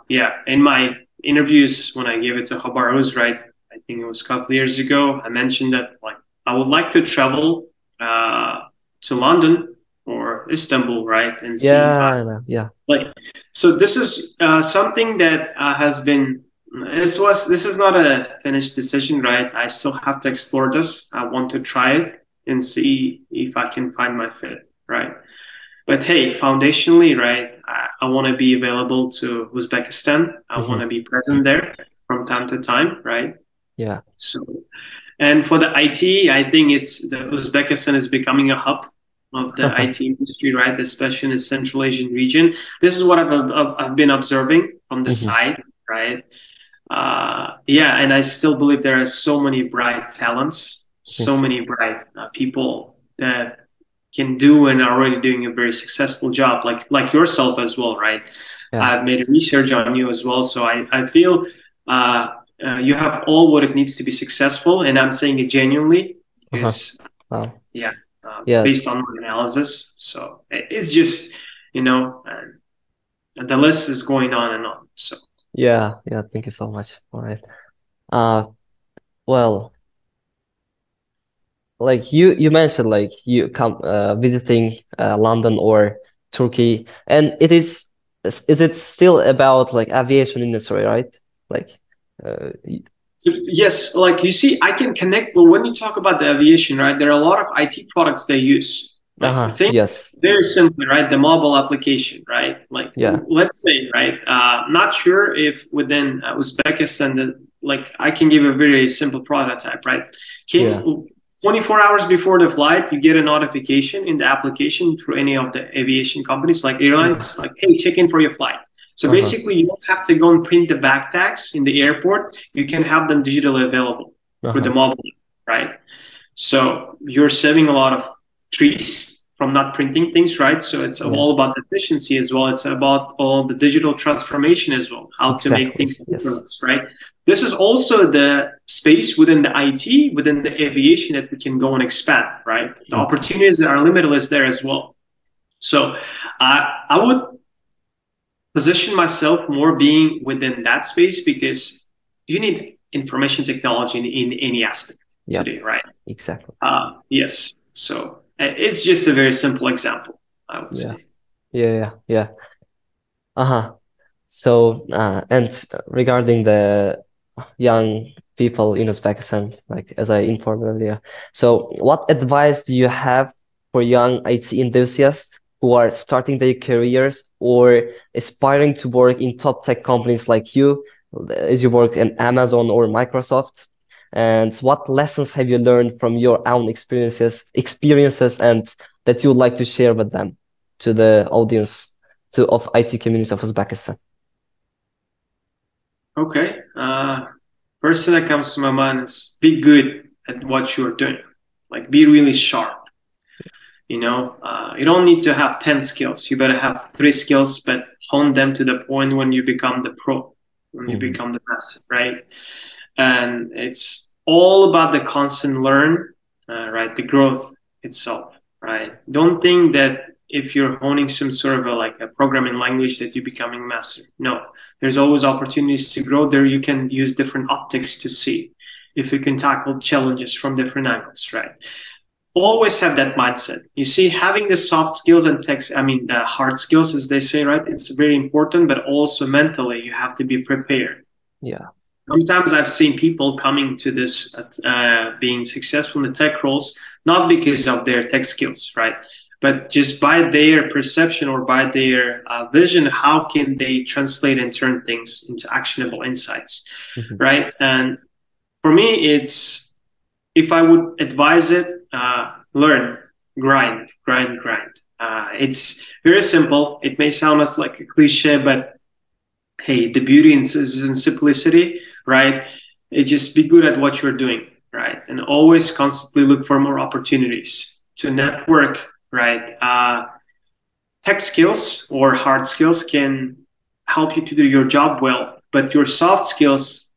Speaker 1: yeah. In my interviews, when I gave it to Xabar.uz, right, think it was a couple years ago. I mentioned that like I would like to travel uh, to London or Istanbul, right?
Speaker 2: And yeah, see, yeah.
Speaker 1: Like, so this is uh, something that uh, has been. This was this is not a finished decision, right? I still have to explore this. I want to try it and see if I can find my fit, right? But hey, foundationally, right? I, I want to be available to Uzbekistan. I mm-hmm. want to be present there from time to time, right?
Speaker 2: Yeah.
Speaker 1: So, and for the IT, I think it's the Uzbekistan is becoming a hub of the IT industry, right? Especially in the Central Asian region. This is what I've, I've been observing from the mm-hmm. side, right? Uh, yeah, and I still believe there are so many bright talents, so mm-hmm. many bright uh, people that can do and are already doing a very successful job, like like yourself as well, right? Yeah. I've made research on you as well, so I I feel uh, uh, you have all what it needs to be successful and i'm saying it genuinely uh-huh. because uh-huh. wow. yeah uh, yeah based on my analysis so it's just you know the list is going on and on so
Speaker 2: yeah yeah thank you so much all right uh well like you you mentioned like you come uh, visiting uh, london or turkey and it is is it still about like aviation industry right like uh,
Speaker 1: yes, like you see, I can connect. But when you talk about the aviation, right, there are a lot of IT products they use.
Speaker 2: Like, uh-huh. think
Speaker 1: yes. very simply, right? The mobile application, right? Like,
Speaker 2: yeah.
Speaker 1: let's say, right? Uh, not sure if within uh, Uzbekistan, the, like, I can give a very simple prototype, right? Can, yeah. 24 hours before the flight, you get a notification in the application through any of the aviation companies like airlines, like, hey, check in for your flight. So uh-huh. basically, you don't have to go and print the back tags in the airport. You can have them digitally available uh-huh. with the mobile, right? So you're saving a lot of trees from not printing things, right? So it's yeah. all about efficiency as well. It's about all the digital transformation as well, how exactly. to make things yes. right? This is also the space within the IT, within the aviation that we can go and expand, right? The opportunities are limitless there as well. So uh, I would position myself more being within that space because you need information technology in, in any aspect yep. today, right?
Speaker 2: Exactly.
Speaker 1: Uh, yes. So it's just a very simple example, I would
Speaker 2: yeah.
Speaker 1: say.
Speaker 2: Yeah, yeah, yeah. Uh huh. So, uh, and regarding the young people in Uzbekistan, like as I informed earlier, so what advice do you have for young IT enthusiasts who are starting their careers or aspiring to work in top tech companies like you, as you work in Amazon or Microsoft? And what lessons have you learned from your own experiences, experiences, and that you would like to share with them, to the audience, to of IT community of Uzbekistan?
Speaker 1: Okay. Uh, first thing that comes to my mind is be good at what you're doing. Like be really sharp you know uh, you don't need to have 10 skills you better have three skills but hone them to the point when you become the pro when mm-hmm. you become the master right and it's all about the constant learn uh, right the growth itself right don't think that if you're honing some sort of a, like a programming language that you're becoming master. No, there's always opportunities to grow there. You can use different optics to see if you can tackle challenges from different angles, right? Always have that mindset. You see, having the soft skills and text, I mean, the hard skills, as they say, right? It's very important, but also mentally, you have to be prepared.
Speaker 2: Yeah
Speaker 1: sometimes I've seen people coming to this uh, being successful in the tech roles not because of their tech skills, right? But just by their perception or by their uh, vision, how can they translate and turn things into actionable insights, mm-hmm. right? And for me, it's if I would advise it, uh, learn, grind, grind, grind. Uh, it's very simple. It may sound as like a cliche, but hey, the beauty is in simplicity right? It just be good at what you're doing, right? And always constantly look for more opportunities to network, right? Uh, tech skills or hard skills can help you to do your job well, but your soft skills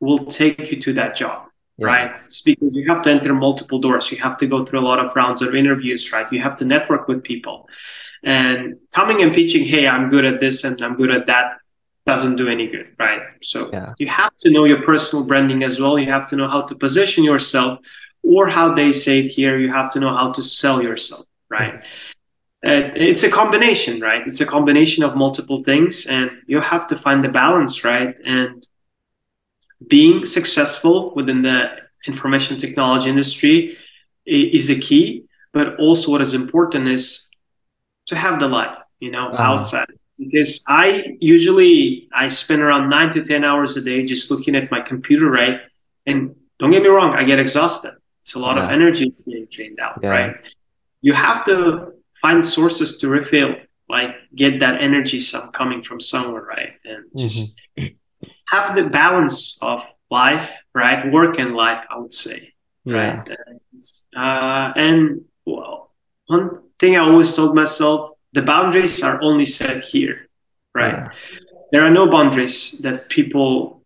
Speaker 1: will take you to that job. Yeah. right? It's because you have to enter multiple doors. You have to go through a lot of rounds of interviews, right? You have to network with people. And coming and pitching, hey, I'm good at this and I'm good at that, doesn't do any good, right? So yeah. you have to know your personal branding as well. You have to know how to position yourself, or how they say it here, you have to know how to sell yourself, right? Uh, it's a combination, right? It's a combination of multiple things, and you have to find the balance, right? And being successful within the information technology industry is a key, but also what is important is to have the life, you know, uh-huh. outside because I usually I spend around nine to ten hours a day just looking at my computer, right? And don't get me wrong, I get exhausted. It's a lot yeah. of energy being drained out, yeah. right? You have to find sources to refill, like get that energy some coming from somewhere, right? And just mm-hmm. Have the balance of life, right? Work and life, I would say, right? Uh, and well, one thing I always told myself the boundaries are only set here, right? Yeah. There are no boundaries that people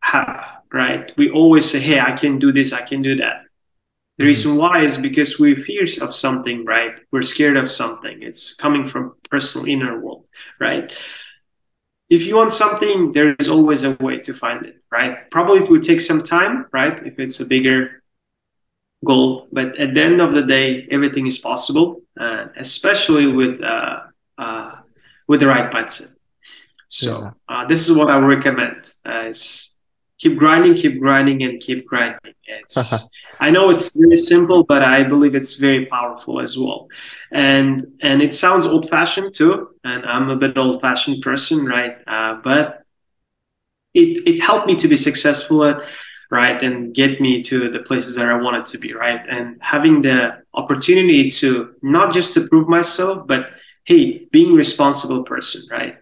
Speaker 1: have, right? We always say, hey, I can do this, I can do that. The mm-hmm. reason why is because we're fears of something, right? We're scared of something. It's coming from personal inner world, right? If you want something, there's always a way to find it, right? Probably it would take some time, right? If it's a bigger goal. But at the end of the day, everything is possible, uh, especially with uh, uh, with the right mindset. So. Uh, this is what I recommend: is keep grinding, keep grinding, and keep grinding. It's I know it's very simple, but I believe it's very powerful as well. And and it sounds old fashioned too, and I'm a bit old fashioned person, right? Uh, but it it helped me to be successful at right and get me to the places that i wanted to be right and having the opportunity to not just to prove myself but hey being responsible person right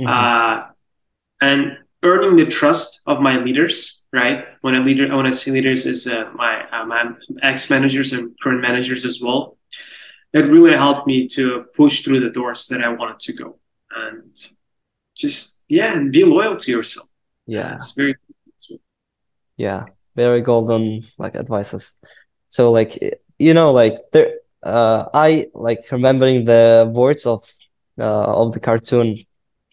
Speaker 1: mm-hmm. uh, and earning the trust of my leaders right when a leader when i see leaders as uh, my uh, my ex managers and current managers as well it really helped me to push through the doors that i wanted to go. And just yeah and be loyal to yourself.
Speaker 2: Yeah.
Speaker 1: It's very
Speaker 2: yeah very golden like advices. So like you know like there uh i like remembering the words of uh of the cartoon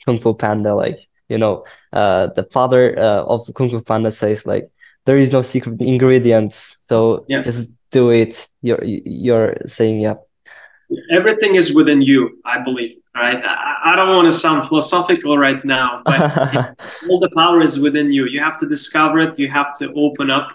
Speaker 2: kung fu panda like you know uh the father uh, of kung fu panda says like there is no secret ingredients so yeah. just do it. You're you're saying yeah
Speaker 1: everything is within you i believe right? I, I don't want to sound philosophical right now but all the power is within you. You have to discover it. You have to open up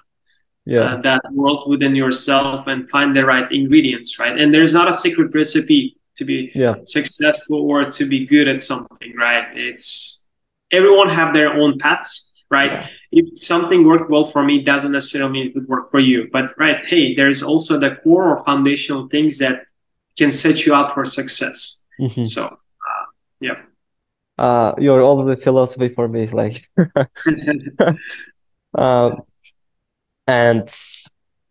Speaker 1: yeah. Uh, that world within yourself and find the right ingredients right? And there's not a secret recipe to be yeah. successful or to be good at something right? It's everyone have their own paths right? Yeah. if something worked well for me doesn't necessarily mean it would work for you. But right hey there's also the core or foundational things that can set you up for success. Mm-hmm. So, uh, yeah.
Speaker 2: Uh, you're all the philosophy for me, like. um, and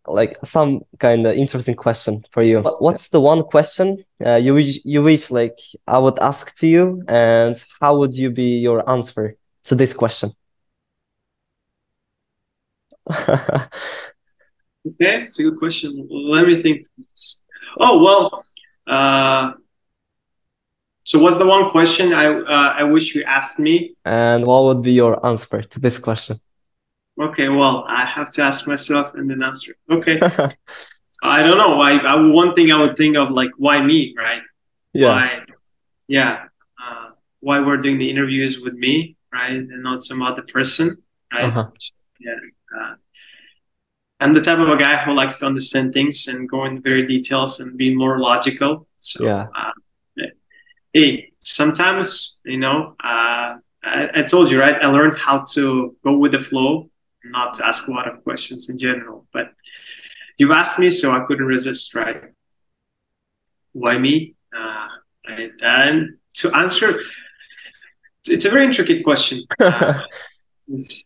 Speaker 2: like some kind of interesting question for you. What's the one question uh, you wish you wish like I would ask to you, and how would you be your answer to this question?
Speaker 1: okay, it's a good question. Let me think. Oh well, Uh, so what's the one question I uh, I wish you asked me?
Speaker 2: And what would be your answer to this question?
Speaker 1: Okay, well, I have to ask myself and then answer. Okay. I don't know. I, I one thing I would think of like why me, right?
Speaker 2: Yeah.
Speaker 1: Why, yeah. Uh, why we're doing the interviews with me, right, and not some other person, right?
Speaker 2: Uh-huh.
Speaker 1: Yeah. Uh, I'm the type of a guy who likes to understand things and go in very details and be more logical. So
Speaker 2: Yeah.
Speaker 1: uh, hey, sometimes you know, uh, I, I told you right. I learned how to go with the flow, not to ask a lot of questions in general. But you asked me, so I couldn't resist. Right? Why me? Uh, right? And to answer, it's a very intricate question. Uh, it's,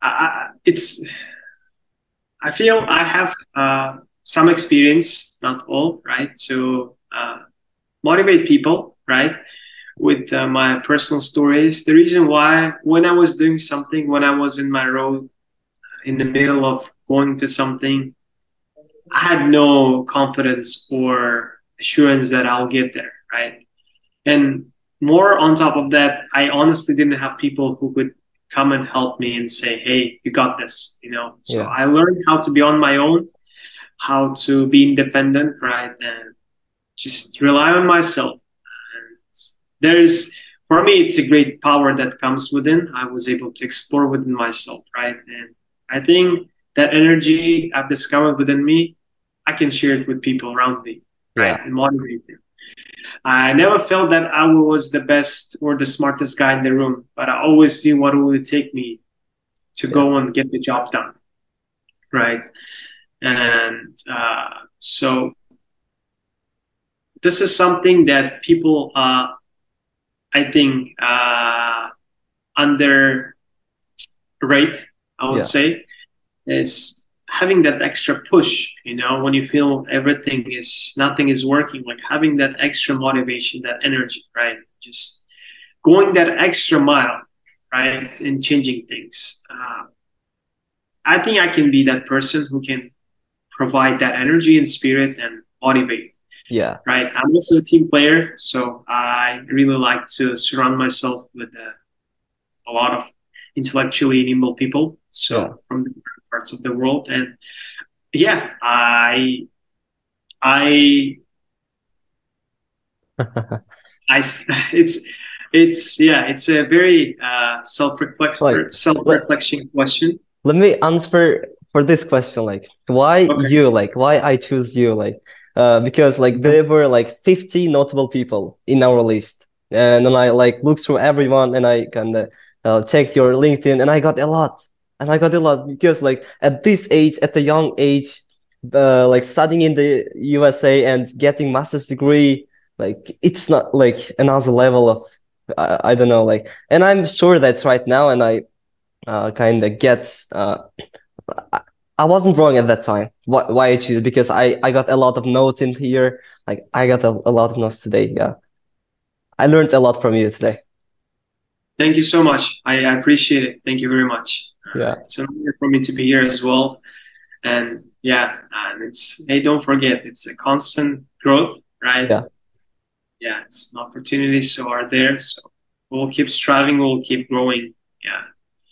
Speaker 1: I, I- it's I feel I have uh, some experience, not all, right, to uh, motivate people, right, with uh, my personal stories. The reason why, when I was doing something, when I was in my road, in the middle of going to something, I had no confidence or assurance that I'll get there, right? And more on top of that, I honestly didn't have people who could come and help me and say, "Hey, you got this," you know. So
Speaker 2: Yeah.
Speaker 1: I learned how to be on my own, how to be independent, right, and just rely on myself. And there's, for me, it's a great power that comes within. I was able to explore within myself, right, and I think that energy I've discovered within me, I can share it with people around me, right,
Speaker 2: Yeah.
Speaker 1: and motivate them. I never felt that I was the best or the smartest guy in the room, but I always knew what it would take me to go and get the job done. Right. And uh, so this is something that people, uh, I think, uh, underrate, I would
Speaker 2: Yeah.
Speaker 1: say, is having that extra push, you know, when you feel everything is, nothing is working, like having that extra motivation, that energy, right? Just going that extra mile, right? and changing things. Uh, I think I can be that person who can provide that energy and spirit and motivate
Speaker 2: Yeah.
Speaker 1: right? I'm also a team player, so I really like to surround myself with uh, a lot of intellectually nimble people. So
Speaker 2: Yeah.
Speaker 1: from different parts of the world, and yeah, I, I, it's, it's yeah, it's a very uh, self-reflection,
Speaker 2: Like,
Speaker 1: self-reflection question.
Speaker 2: Let me answer for this question, like why
Speaker 1: Okay.
Speaker 2: you, like why I choose you, like uh, because like there were like 50 notable people in our list, and then I like looked through everyone and I kind of uh, checked your LinkedIn and I got a lot, and I got a lot because like at this age, at the young age, uh, like studying in the USA and getting master's degree, like it's not like another level of I, I don't know, like, and I'm sure that's right now, and I uh, kind of get uh, I, wasn't wrong at that time. Why, why I choose because I I got a lot of notes in here. Like I got a, a lot of notes today. Yeah, I learned a lot from you today.
Speaker 1: Thank you so much. I appreciate it. Thank you very much.
Speaker 2: Yeah.
Speaker 1: It's an honor for me to be here as well. And yeah, and it's hey, don't forget, it's a constant growth, right?
Speaker 2: Yeah.
Speaker 1: Yeah, it's an opportunities so are there. So we'll keep striving, we'll keep growing. Yeah.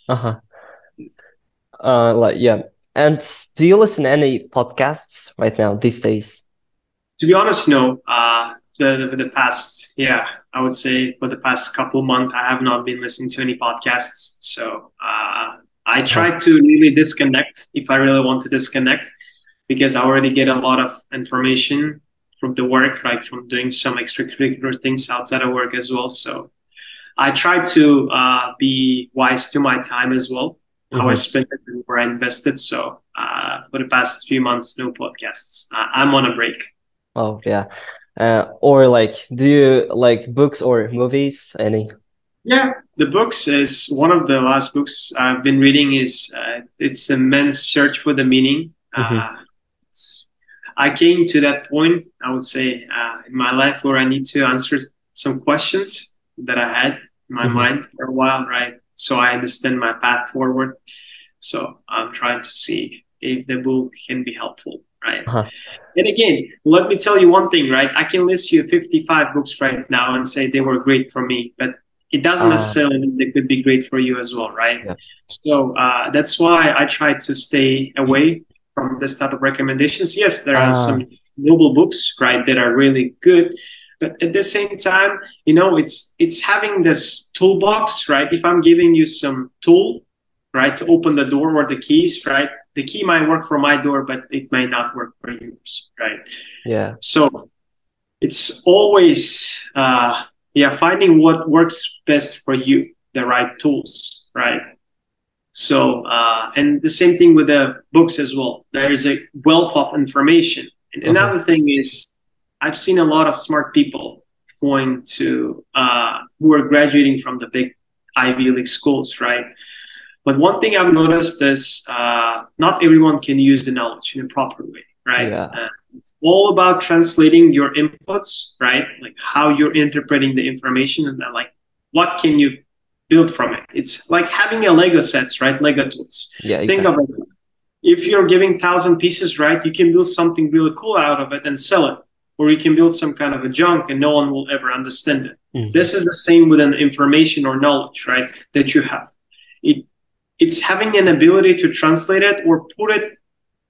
Speaker 2: Uh-huh. Uh, like yeah. And do you listen to any podcasts right now these days?
Speaker 1: To be honest, no. Uh the, the the past, yeah, I would say for the past couple months, I have not been listening to any podcasts. So uh, I try to really disconnect if I really want to disconnect, because I already get a lot of information from the work, like from doing some extracurricular things outside of work as well. So I try to uh, be wise to my time as well, how I
Speaker 2: Mhm.
Speaker 1: spend it and where I invested. So uh, for the past few months, no podcasts. Uh, I'm on a break.
Speaker 2: Oh yeah. Uh, or like, do you like books or movies? Any?
Speaker 1: Yeah, the books is one of the last books I've been reading. Is uh, it's the Man's Search for the Meaning. Uh, it's, I came to that point, I would say, uh, in my life where I need to answer some questions that I had in my
Speaker 2: Mhm.
Speaker 1: mind for a while, right? So I understand my path forward. So I'm trying to see if the book can be helpful, right? Uh-huh. And again, let me tell you one thing, right? I can list you 55 books right now and say they were great for me, but it doesn't uh, necessarily mean they could be great for you as well, right? Yeah. So uh, that's why I try to stay away from this type of recommendations. Yes, there are uh, some noble books, right, that are really good, but at the same time, you know, it's it's having this toolbox, right? If I'm giving you some tool, right, to open the door or the keys, right? The key might work for my door, but it may not work for yours, right?
Speaker 2: Yeah.
Speaker 1: So it's always uh, yeah finding what works best for you the right tools right? So uh, and the same thing with the books as well. There is a wealth of information. And uh-huh. another thing is i've seen a lot of smart people going to uh, who are graduating from the big ivy league schools right? But one thing i've noticed is uh, not everyone can use the knowledge in a proper way right?
Speaker 2: Yeah.
Speaker 1: It's all about translating your inputs, right? Like how you're interpreting the information and then like what can you build from it. It's like having a Lego sets, right? Lego tools.
Speaker 2: Yeah.
Speaker 1: Think exactly. of it. If you're giving thousand pieces, right, you can build something really cool out of it and sell it. Or you can build some kind of a junk and no one will ever understand it. Mm-hmm. This is the same with an information or knowledge, right, that you have. It it's having an ability to translate it or put it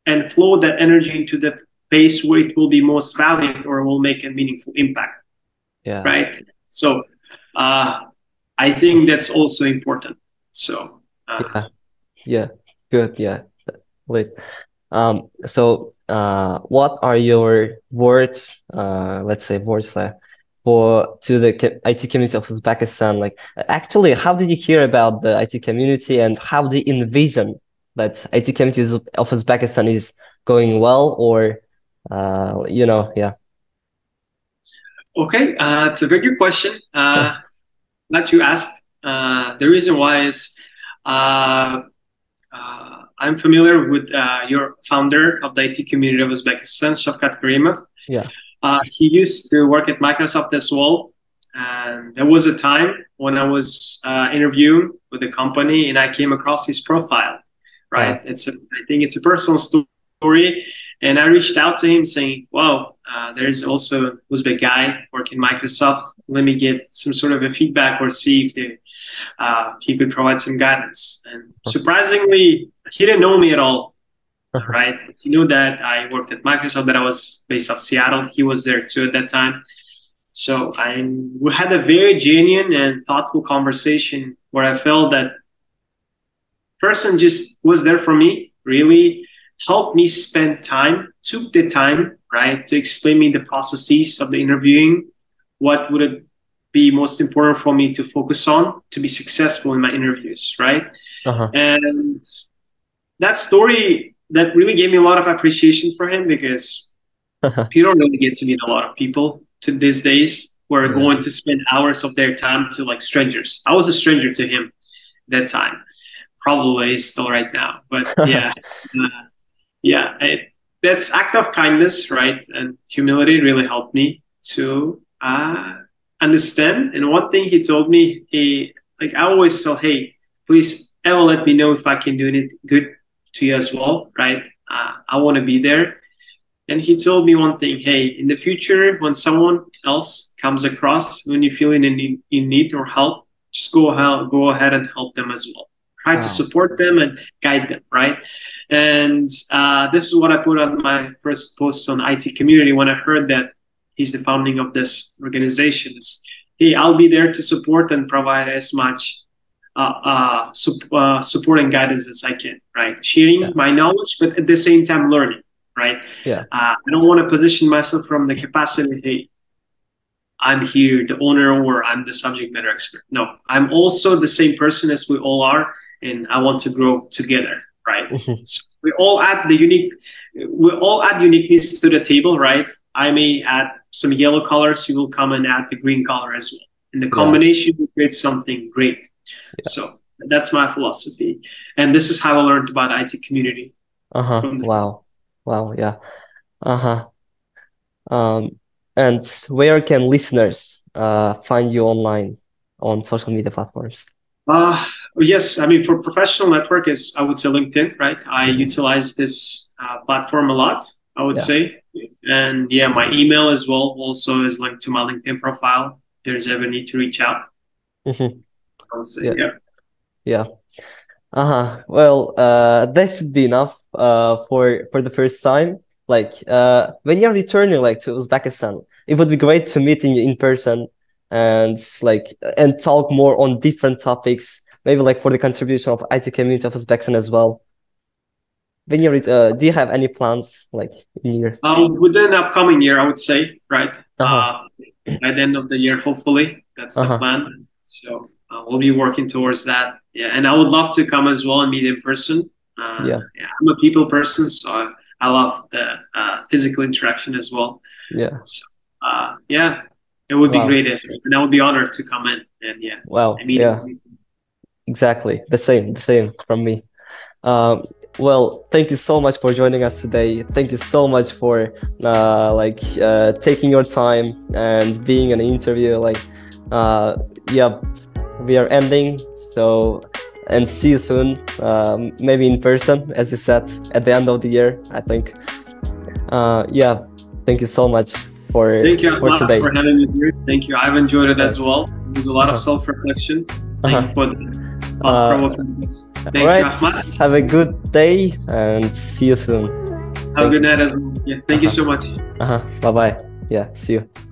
Speaker 1: and flow that energy into the pace where it will be most valued or will make a meaningful impact.
Speaker 2: Yeah.
Speaker 1: Right. So uh, I think that's also important. So
Speaker 2: uh, yeah. Yeah. Good. Yeah. Wait. Um. So uh, what are your words? Uh, let's say words like for to the IT community of Uzbekistan. Like, actually, how did you hear about the IT community, and how do you envision that IT community of Uzbekistan is going well, or uh, you know, yeah.
Speaker 1: Okay, uh, it's a very good question. Uh, that you asked. Uh, the reason why is uh, uh, I'm familiar with uh, your founder of the IT community of Uzbekistan, Shavkat Karimov.
Speaker 2: Yeah.
Speaker 1: Uh, he used to work at Microsoft as well. And there was a time when I was uh, interviewing with the company and I came across his profile. Right. Yeah. It's a, I think it's a personal story and I reached out to him saying, "Wow, uh, there's also an Uzbek guy working Microsoft. Let me get some sort of a feedback or see if they, uh, he could provide some guidance." And surprisingly, he didn't know me at all. Uh-huh. He knew that I worked at Microsoft, that I was based off Seattle. He was there too at that time. So I we had a very genuine and thoughtful conversation where I felt that person just was there for me, really helped me spend time, took the time, right, to explain me the processes of the interviewing, what would it be most important for me to focus on to be successful in my interviews, right? Uh-huh. And that story that really gave me a lot of appreciation for him because uh-huh. you don't really get to meet a lot of people to these days who are yeah. going to spend hours of their time to like strangers. I was a stranger to him that time probably still right now but yeah uh, yeah, it, that's act of kindness, right? And humility really helped me to uh, understand. And one thing he told me, he like I always tell, hey, please ever let me know if I can do anything good to you as well, right? Uh, I want to be there. And he told me one thing, hey, in the future, when someone else comes across, when you feel in, in, in need or help, just go ahead, go ahead and help them as well. Try wow. to support them and guide them, right? And uh, this is what I put on my first post on IT community when I heard that he's the founding of this organization. Is, hey, I'll be there to support and provide as much uh, uh, su- uh, support and guidance as I can, right? Sharing yeah. my knowledge, but at the same time learning, right?
Speaker 2: Yeah.
Speaker 1: Uh, I don't want to position myself from the capacity, hey, I'm here, the owner, or I'm the subject matter expert. No, I'm also the same person as we all are, and I want to grow together, right? Mm-hmm. So we all add the unique, we all add uniqueness to the table, right? I may add some yellow colors, you will come and add the green color as well. And the combination yeah. will create something great. Yeah. So that's my philosophy. And this is how I learned about IT community.
Speaker 2: Uh-huh. Wow. Wow. Yeah. Uh-huh. Um, and where can listeners uh, find you online on social media platforms?
Speaker 1: Uh, yes, I mean for professional network is I would say LinkedIn, right? I mm-hmm. utilize this uh, platform a lot. I would
Speaker 2: Yeah.
Speaker 1: say. And yeah, my email as well also is linked to my LinkedIn profile. If there's ever need to reach out.
Speaker 2: Mhm.
Speaker 1: I would say,
Speaker 2: Yeah.
Speaker 1: yeah.
Speaker 2: Yeah. Uh-huh. Well, uh, that should be enough uh for for the first time. Like uh when you're returning like to Uzbekistan, it would be great to meet you in person and like and talk more on different topics, maybe like for the contribution of IT community of Uzbekistan as well. When you ret- uh, do you have any plans like in your
Speaker 1: Um, within the upcoming year, I would say, right?
Speaker 2: Uh-huh.
Speaker 1: Uh, by the end of the year, hopefully, that's the
Speaker 2: Uh-huh.
Speaker 1: plan. So uh, we'll be working towards that. Yeah, and I would love to come as well and meet in person. Uh,
Speaker 2: Yeah.
Speaker 1: I'm a people person, so I, I love the uh, physical interaction as well.
Speaker 2: yeah.
Speaker 1: Uh, yeah, it would be great, as and I would be honored to come in and yeah,
Speaker 2: Wow.
Speaker 1: I mean,
Speaker 2: Yeah. Exactly. The same, the same from me. Um, well, thank you so much for joining us today. Thank you so much for uh, like uh, taking your time and being an interview. Like, uh, yeah, we are ending. So, and see you soon. Um, maybe in person, as you said, at the end of the year. I think. Uh, yeah. Thank you so much for
Speaker 1: Thank you,
Speaker 2: for today.
Speaker 1: for having me here. Thank you. I've enjoyed it as well. There's a lot
Speaker 2: Uh-huh.
Speaker 1: of self-reflection. Thank
Speaker 2: Uh-huh.
Speaker 1: you for the thought-provoking. Thank
Speaker 2: All right.
Speaker 1: you, Ahmad.
Speaker 2: Have a good day and see you soon.
Speaker 1: Have a good night as well. Yeah, thank you so much.
Speaker 2: Uh huh. Bye bye. Yeah. See you.